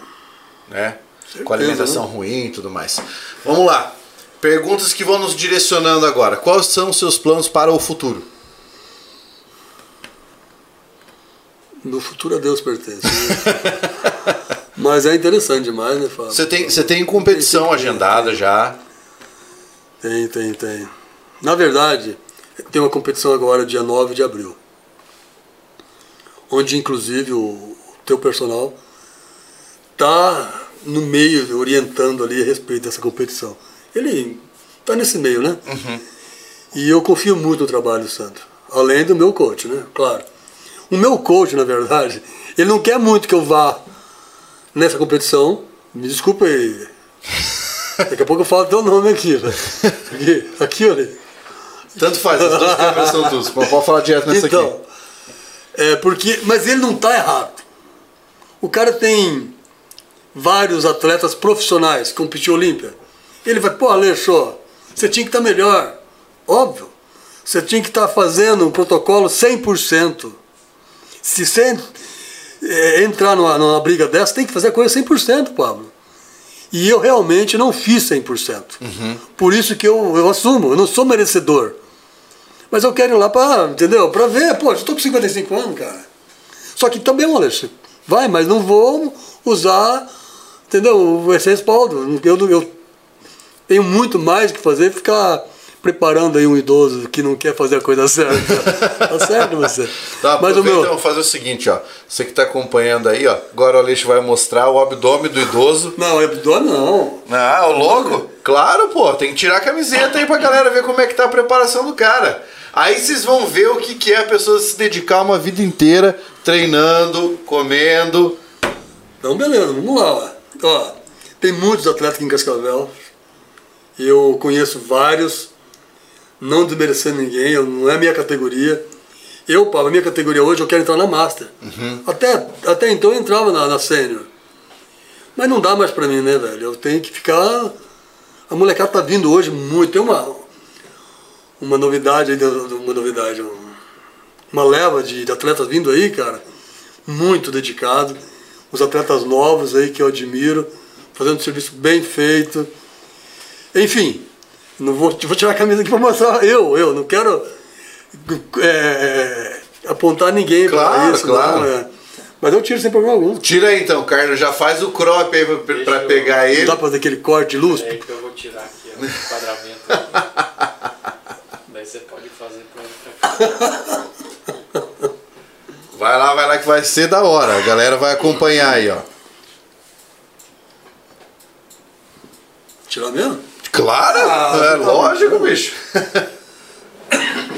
né? Certeza, Com alimentação né? ruim e tudo mais. Vamos lá. Perguntas que vão nos direcionando agora. Quais são os seus planos para o futuro? No futuro a Deus pertence. né? Mas é interessante demais, né, Fábio? Você tem, você tem competição Tem, tem, agendada já. Tem, tem, tem. Na verdade, tem uma competição agora, dia 9 de abril. Onde, inclusive, o teu personal tá no meio, orientando ali a respeito dessa competição. Ele tá nesse meio, né? E eu confio muito no trabalho do Santo. Além do meu coach, né? Claro. O meu coach, na verdade, ele não quer muito que eu vá nessa competição. Me desculpa aí. Daqui a pouco eu falo teu nome aqui. né? Aqui, aqui olha. Tanto faz, as duas câmeras são tuas. Pode falar direto nessa Então, aqui. é porque, mas ele não está errado. O cara tem vários atletas profissionais que competiu Olímpia. Ele vai, pô, Alexô, você tinha que estar melhor. Óbvio. Você tinha que estar fazendo um protocolo 100%. Se você é, entrar numa, numa briga dessa, tem que fazer a coisa 100%, Pablo. E eu realmente não fiz 100%. Por isso que eu, eu assumo, eu não sou merecedor. Mas eu quero ir lá pra, entendeu? Pra ver, pô, eu tô com 55 anos, cara. Só que também, Alexandre, vai, mas não vou usar, entendeu? Esse respaldo. Eu, eu tenho muito mais que fazer ficar preparando aí um idoso que não quer fazer a coisa certa. tá certo você? Tá, mas o meu. vamos fazer o seguinte, ó. Você que tá acompanhando aí, ó. Agora o Aleixo vai mostrar o abdômen do idoso. Não, abdômen não. Ah, o louco? Claro, pô. Tem que tirar a camiseta aí pra galera ver como é que tá a preparação do cara. Aí vocês vão ver o que, que é a pessoa se dedicar uma vida inteira treinando, comendo. Então, beleza, vamos lá. Ó. Ó, tem muitos atletas aqui em Cascavel. Eu conheço vários, não desmerecendo ninguém, eu- não é a minha categoria. Eu, para a minha categoria hoje, eu quero entrar na Master. Até, até então eu entrava na, na Sênior. Mas não dá mais pra mim, né, velho? Eu tenho que ficar. A molecada tá vindo hoje muito. Tem uma, uma novidade aí, uma novidade, um- uma leva de, de atletas vindo aí, cara, muito dedicado. Os atletas novos aí que eu admiro, fazendo um serviço bem feito. Enfim, não vou, vou tirar a camisa aqui para mostrar eu, eu não quero é, apontar ninguém Claro, para isso, claro. não, é. mas eu tiro sem problema algum. Tira aí então, Carlos. Já faz o crop aí pra, pra pegar ele. Dá para fazer aquele corte de luz? É que eu vou tirar aqui ó, o enquadramento. Daí você pode fazer pra pra cá. Vai lá, vai lá que vai ser da hora. A galera vai acompanhar aí, ó. Tirar mesmo? Claro, Ah, é tá lógico, bom. bicho.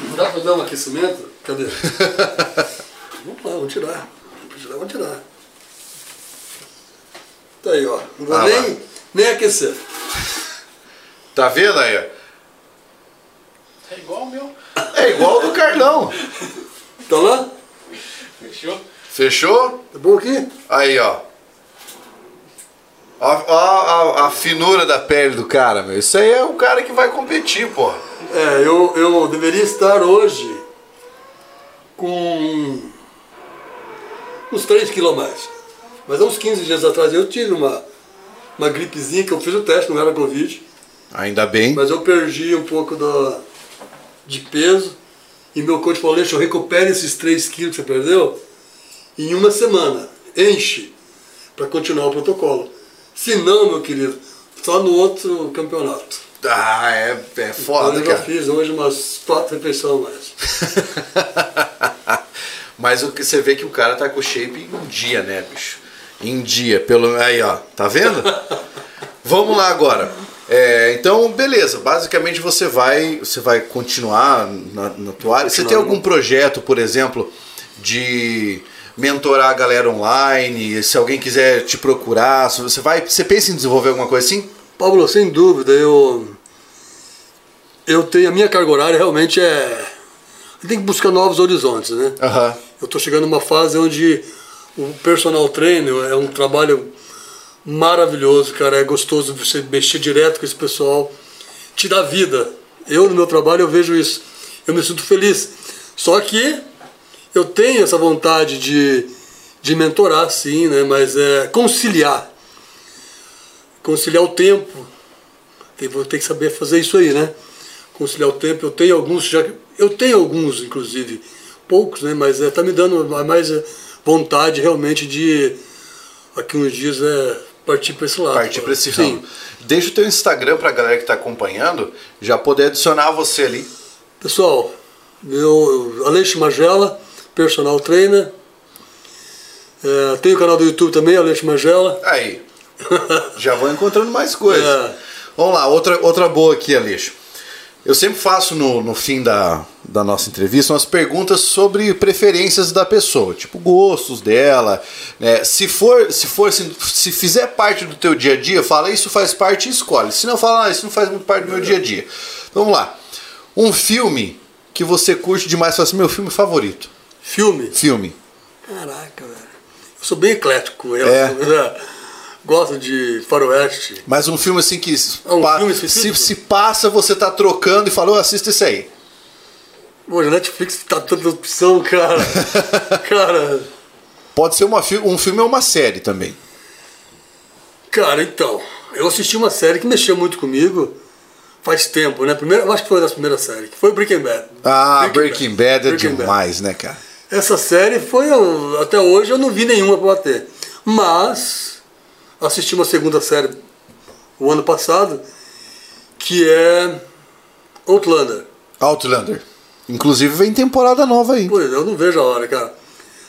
Não dá para dar um aquecimento? Cadê? vamos lá, vamos tirar. Vamos tirar, vamos tirar. Tá aí, ó. Não vou Ah, nem, nem aquecer. Tá vendo aí, ó? É igual o meu. É igual do Carlão. Tá lá? Fechou? Fechou? Tá bom aqui? Aí, ó. Ó a, a finura da pele do cara, meu. Isso aí é o cara que vai competir, pô. É, eu, eu deveria estar hoje com uns 3 quilos a mais. Mas há uns 15 dias atrás eu tive uma, uma gripezinha que eu fiz o teste, não era Covid. Ainda bem. Mas eu perdi um pouco da, de peso. E meu coach falou, Aleixo, recupere esses 3 quilos que você perdeu em uma semana. Enche para continuar o protocolo. Se não, meu querido, só no outro campeonato. Ah, é, é foda, eu já cara. fiz hoje umas quatro refeições a mais. Mas o que você vê que o cara tá com shape em dia, né, bicho? Em dia, pelo aí, ó, tá vendo? Vamos lá agora. É, então, beleza. Basicamente você vai, você vai continuar na, na tua área. Você tem algum projeto, por exemplo, de mentorar a galera online? Se alguém quiser te procurar, se você vai, você pensa em desenvolver alguma coisa assim? Pablo, sem dúvida, eu eu tenho a minha carga horária realmente é tenho que buscar novos horizontes, né? Aham. Eu estou chegando numa fase onde o personal trainer é um trabalho maravilhoso, cara. É gostoso você mexer direto com esse pessoal, te dá vida. Eu, no meu trabalho, eu vejo isso. Eu me sinto feliz. Só que eu tenho essa vontade de, de mentorar, sim, né? Mas é conciliar. Conciliar o tempo. Tem, vou ter que saber fazer isso aí, né? Conciliar o tempo. Eu tenho alguns, já, eu tenho alguns, inclusive, poucos, né? Mas é, tá me dando mais é, vontade realmente de aqui uns dias é partir para esse lado. Partir para esse Sim. ramo. Deixa o teu Instagram pra galera que tá acompanhando já poder adicionar você ali. Pessoal, meu Aleixo Magela, personal trainer. É, tem o canal do YouTube também, Aleixo Magela. Aí. Já vou encontrando mais coisas. É. Vamos lá, outra, outra boa aqui, Aleixo. Eu sempre faço no, no fim da, da nossa entrevista umas perguntas sobre preferências da pessoa, tipo gostos dela. né? Se for, se for assim, se fizer parte do teu dia a dia, fala isso faz parte e escolhe. Se não fala, ah, isso não faz muito parte do meu dia a dia. Então, vamos lá. Um filme que você curte demais, fala assim, meu filme favorito. Filme. Filme. Caraca, velho. Eu sou bem eclético. Eu, É. né? Gosto de faroeste. Mas um filme assim que Ah, um pa- filme se, específico? se passa, você tá trocando e falou, assista esse aí. Hoje, Netflix tá tanta opção, cara. cara, Pode ser uma, um filme ou uma série também. cara, então. Eu assisti uma série que mexeu muito comigo faz tempo, né? Primeiro, eu acho que foi das primeiras séries, que foi Breaking Bad. Ah, Breaking, Bad é Breaking Bad. demais, né, cara? Essa série foi. Até hoje eu não vi nenhuma pra bater. Mas assisti uma segunda série o ano passado, que é Outlander. Outlander. Inclusive vem temporada nova aí. Pois eu não vejo a hora, cara.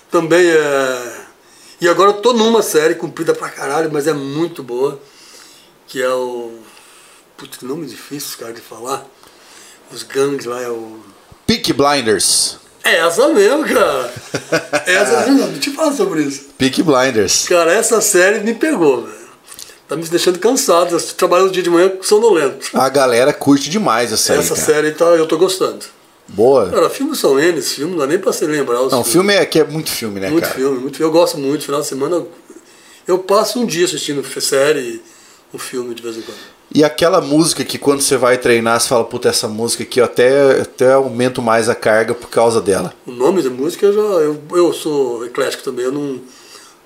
Também é. E agora eu tô numa série comprida pra caralho, mas é muito boa. Que é o. Putz, que nome difícil, cara, de falar. Os gangues lá é o. Peak Blinders. É essa mesmo, cara. Essa mesmo, deixa eu falar sobre isso. Peak Blinders. Cara, essa série me pegou, velho. Tá me deixando cansado. Eu trabalho no dia de manhã sonolento. A galera curte demais essa série. essa cara. série tá, eu tô gostando. Boa. Cara, filmes são N, esse filme não dá nem pra se lembrar. Os Não, filmes. filme é que é muito filme, né, Muito cara? filme, muito filme. Eu gosto muito. Final de semana eu, eu passo um dia assistindo série, um filme de vez em quando. E aquela música que quando você vai treinar, você fala, puta, essa música aqui eu até, até aumento mais a carga por causa dela. O nome da música eu já. Eu, eu sou eclético também, eu não.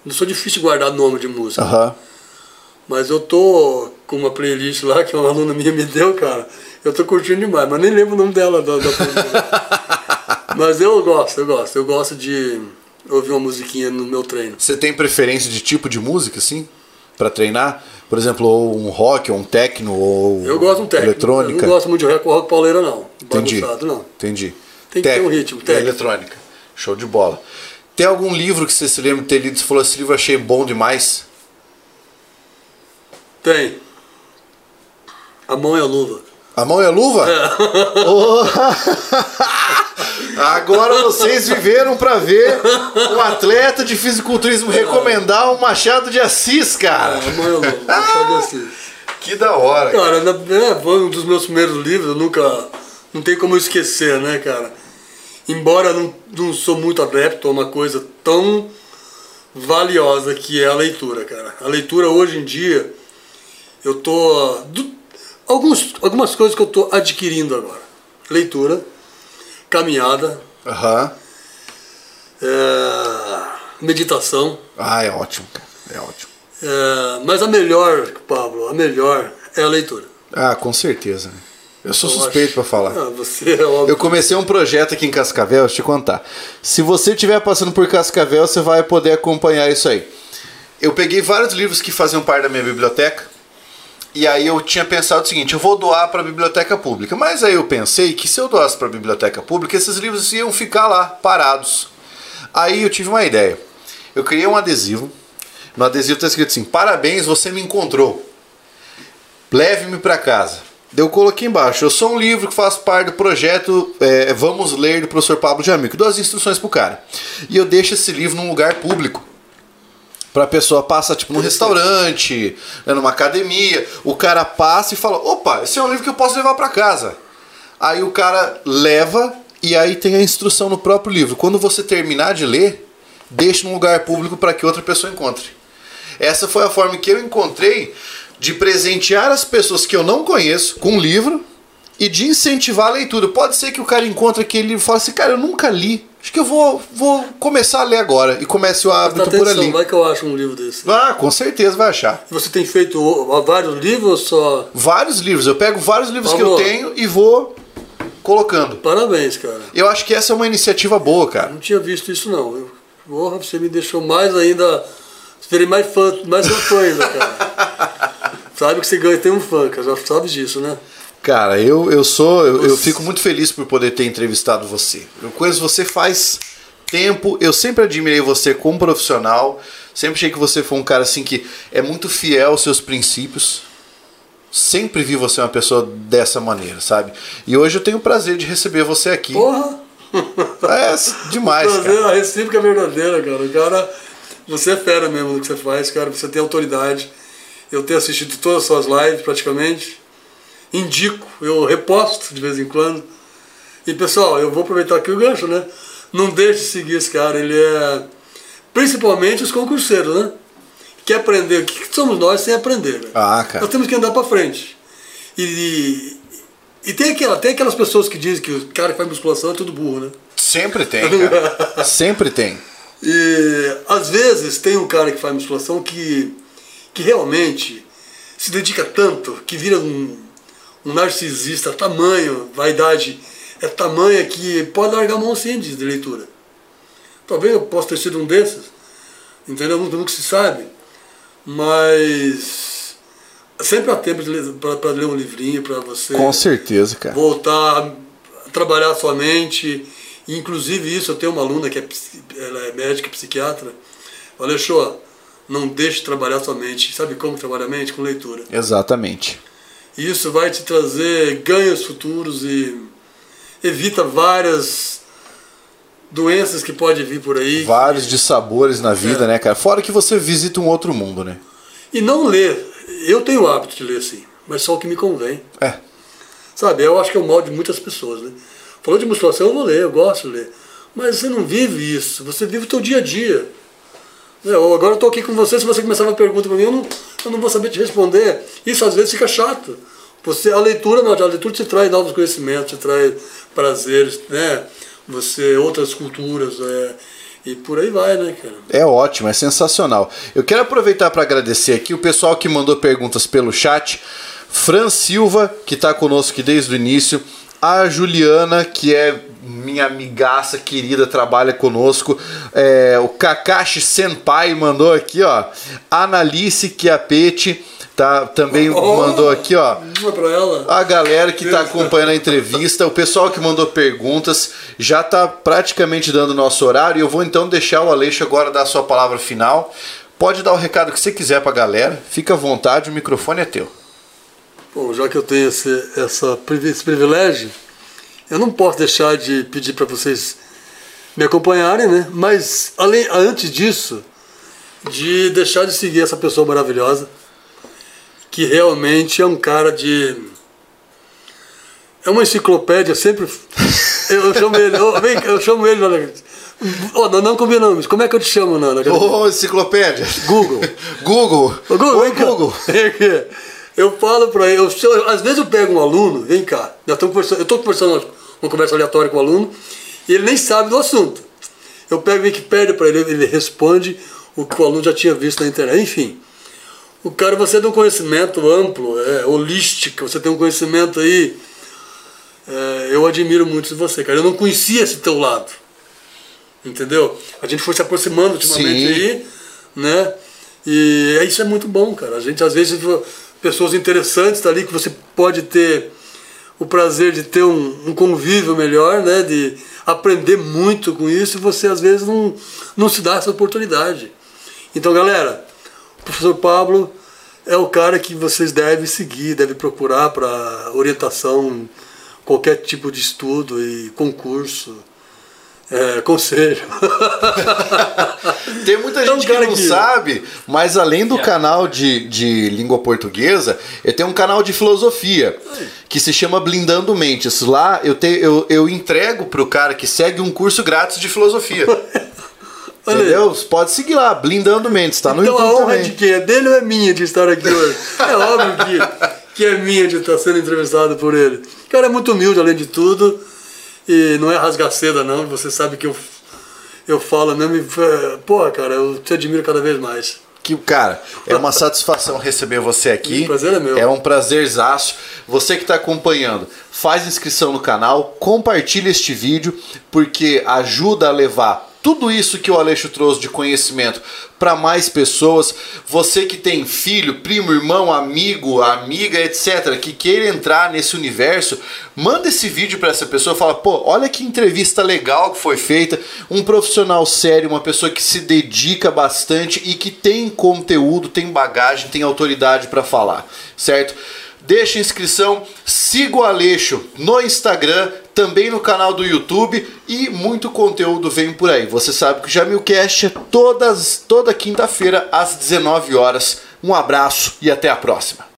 Não sou difícil guardar nome de música. Mas eu tô com uma playlist lá que uma aluna minha me deu, cara. Eu tô curtindo demais, mas nem lembro o nome dela da, da mas eu gosto, eu gosto. Eu gosto de ouvir uma musiquinha no meu treino. Você tem preferência de tipo de música, assim? Pra treinar? Por exemplo, ou um rock, ou um techno, ou Eu gosto um técnico. eletrônica? Eu não gosto muito de rock, rock pauleira, não. Entendi. Bagunçado, não. Entendi. Tem que ter um Tec- ritmo, técnico. Eletrônica. Show de bola. Tem algum livro que você se lembra de ter lido e você falou, esse livro achei bom demais? Tem. A mão e a luva. A mão é a luva? Oh! Agora vocês viveram pra ver um atleta de fisiculturismo recomendar o Machado de Assis, cara. A mão e a luva. Machado de Assis. Que da hora. cara. Cara, é, foi um dos meus primeiros livros, eu nunca não tem como eu esquecer, né, cara? Embora não, não sou muito adepto a uma coisa tão valiosa que é a leitura, cara. A leitura hoje em dia, eu tô. do- alguns, algumas coisas que eu tô adquirindo agora. Leitura, caminhada, é, meditação. Ah, é ótimo, cara. É ótimo. é, mas a melhor, Pablo, a melhor é a leitura. Ah, com certeza. né? Eu sou Eu suspeito pra falar. Ah, você é óbvio. Eu comecei um projeto aqui em Cascavel, deixa eu te contar. Se você estiver passando por Cascavel, você vai poder acompanhar isso aí. Eu peguei vários livros que faziam parte da minha biblioteca. E aí eu tinha pensado o seguinte, eu vou doar para a biblioteca pública. Mas aí eu pensei que se eu doasse para a biblioteca pública, esses livros iam ficar lá parados. Aí eu tive uma ideia. Eu criei um adesivo. No adesivo está escrito assim: "Parabéns, você me encontrou. Leve-me para casa". Eu coloquei embaixo. Eu sou um livro que faz parte do projeto é, Vamos Ler do professor Pablo Jamil, que dou as instruções pro cara. E eu deixo esse livro num lugar público. Pra pessoa passar, tipo, num restaurante, né, numa academia. O cara passa e fala: opa, esse é um livro que eu posso levar pra casa. Aí o cara leva e aí tem a instrução no próprio livro. Quando você terminar de ler, deixe num lugar público para que outra pessoa encontre. Essa foi a forma que eu encontrei de presentear as pessoas que eu não conheço com um livro e de incentivar a leitura. Pode ser que o cara encontre aquele livro e fale assim, cara, eu nunca li. Acho que eu vou, vou começar a ler agora. E comece o hábito Presta por atenção, ali. vai que eu acho um livro desse. Ah, com certeza vai achar. Você tem feito vários livros ou só. Vários livros. Eu pego vários livros que Pablo. eu tenho e vou colocando. Parabéns, cara. Eu acho que essa é uma iniciativa boa, cara. Não tinha visto isso não. Eu, porra, você me deixou mais ainda. Virei mais fã, mais seu fã ainda, cara. sabe que você ganha tem um fã, cara. Já sabe disso, né? Cara, eu, eu sou. Eu, eu fico muito feliz por poder ter entrevistado você. Eu conheço você faz tempo. Eu sempre admirei você como profissional. Sempre achei que você foi um cara assim que é muito fiel aos seus princípios. Sempre vi você uma pessoa dessa maneira, sabe? E hoje eu tenho o prazer de receber você aqui. Porra! É demais, Prazer, cara. a recíproca é verdadeira, cara. O cara, você é fera mesmo no que você faz, cara. Você tem autoridade. Eu tenho assistido todas as suas lives praticamente. Indico, eu reposto de vez em quando. E pessoal, eu vou aproveitar aqui o gancho, né? Não deixe de seguir esse cara. Ele é. Principalmente os concurseiros, né? Quer aprender. O que que somos nós sem aprender? né? Ah, cara. Nós temos que andar pra frente. E, e tem, aquela, tem aquelas pessoas que dizem que o cara que faz musculação é tudo burro, né? Sempre tem, cara. Sempre tem. E às vezes tem um cara que faz musculação que, que realmente se dedica tanto que vira um, um narcisista tamanho, vaidade é tamanha que pode largar a mão assim de, de leitura. Talvez eu possa ter sido um desses, entendeu? Nunca, se sabe. Mas sempre há tempo para ler um livrinho, para você Com certeza, cara. voltar a trabalhar a sua mente. Inclusive isso, eu tenho uma aluna que é, ela é médica psiquiatra. Falei, Shoa, não deixe de trabalhar a sua mente. Sabe como trabalhar a mente? Com leitura. Exatamente. E Isso vai te trazer ganhos futuros e evita várias doenças que pode vir por aí. Vários dissabores na vida, É. né, cara? Fora que você visita um outro mundo, né? E não ler. Eu tenho o hábito de ler sim, mas só o que me convém. É. Sabe, eu acho que é o mal de muitas pessoas, né? Falou de musculação, eu vou ler, eu gosto de ler. Mas você não vive isso, você vive o teu dia a dia. Eu- Agora eu estou aqui com você, se você começar uma pergunta para mim, eu não, eu não vou saber te responder. Isso às vezes fica chato. Você, a leitura não, a leitura te traz novos conhecimentos, te traz prazeres, né? Você, outras culturas, é, e por aí vai, né, cara? É ótimo, é sensacional. Eu quero aproveitar para agradecer aqui o pessoal que mandou perguntas pelo chat. Fran Silva, que está conosco aqui desde o início. A Juliana, que é minha amigaça querida, trabalha conosco. É, o Kakashi Senpai mandou aqui, ó. Analice Chiapete tá, também Oh! mandou aqui, ó. A galera que está acompanhando a entrevista, o pessoal que mandou perguntas, já está praticamente dando nosso horário. E eu vou então deixar o Aleixo agora dar a sua palavra final. Pode dar o recado que você quiser para a galera, fica à vontade, o microfone é teu. Bom, já que eu tenho esse, essa, esse privilégio, eu não posso deixar de pedir para vocês me acompanharem, né? Mas, além, antes disso, de deixar de seguir essa pessoa maravilhosa, que realmente é um cara de. é uma enciclopédia, sempre. Eu, chamo ele, eu, vem, cá, eu chamo ele, Nana. Ô, nós não combinamos. Como é que eu te chamo, Nana? Ô, enciclopédia. Google. Google. Google, Oi. Google. Vem cá. Eu falo pra ele, eu, eu- às vezes eu pego um aluno, vem cá, nós estamos conversando, eu estou conversando uma, uma conversa aleatória com o aluno, e ele nem sabe do assunto. Eu pego a Wikipédia para ele, ele responde o que o aluno já tinha visto na internet. Enfim, o cara, você tem um conhecimento amplo, é, holístico, você tem um conhecimento aí. é, eu admiro muito de você, cara. Eu não conhecia esse teu lado. Entendeu? A gente foi se aproximando ultimamente Sim. aí, né? E é- isso é muito bom, cara. A gente às vezes pessoas interessantes ali que você pode ter o prazer de ter um, um convívio melhor, né? De aprender muito com isso e você às vezes não, não se dá essa oportunidade. Então, galera, o professor Pablo é o cara que vocês devem seguir, devem procurar para orientação, qualquer tipo de estudo e concurso, é, conselho. Tem muita É gente que não que- sabe, mas além do canal de, de língua portuguesa, eu tenho um canal de filosofia que se chama Blindando Mentes. Lá eu, te, eu, eu entrego pro cara que segue um curso grátis de filosofia. Entendeu? Pode seguir lá, Blindando Mentes, tá no então a YouTube honra também. de quem? É dele ou é minha de estar aqui hoje? É óbvio que, que é minha de estar sendo entrevistado por ele. O cara é muito humilde, além de tudo, e não é rasgaceda, não. Você sabe que eu, eu falo mesmo e, é, pô, cara, eu te admiro cada vez mais. Que, cara, é uma satisfação receber você aqui. O prazer é meu. É um prazerzaço. Você que está acompanhando, faz inscrição no canal, compartilha este vídeo, porque ajuda a levar tudo isso que o Aleixo trouxe de conhecimento para mais pessoas. Você que tem filho, primo, irmão, amigo, amiga, etc., que queira entrar nesse universo, manda esse vídeo para essa pessoa. Fala, pô, olha que entrevista legal que foi feita. Um profissional sério, uma pessoa que se dedica bastante e que tem conteúdo, tem bagagem, tem autoridade para falar, certo? Deixa inscrição, siga o Aleixo no Instagram, também no canal do YouTube e muito conteúdo vem por aí. Você sabe que o Jamilcast é todas, toda quinta-feira às 19 horas. Um abraço e até a próxima.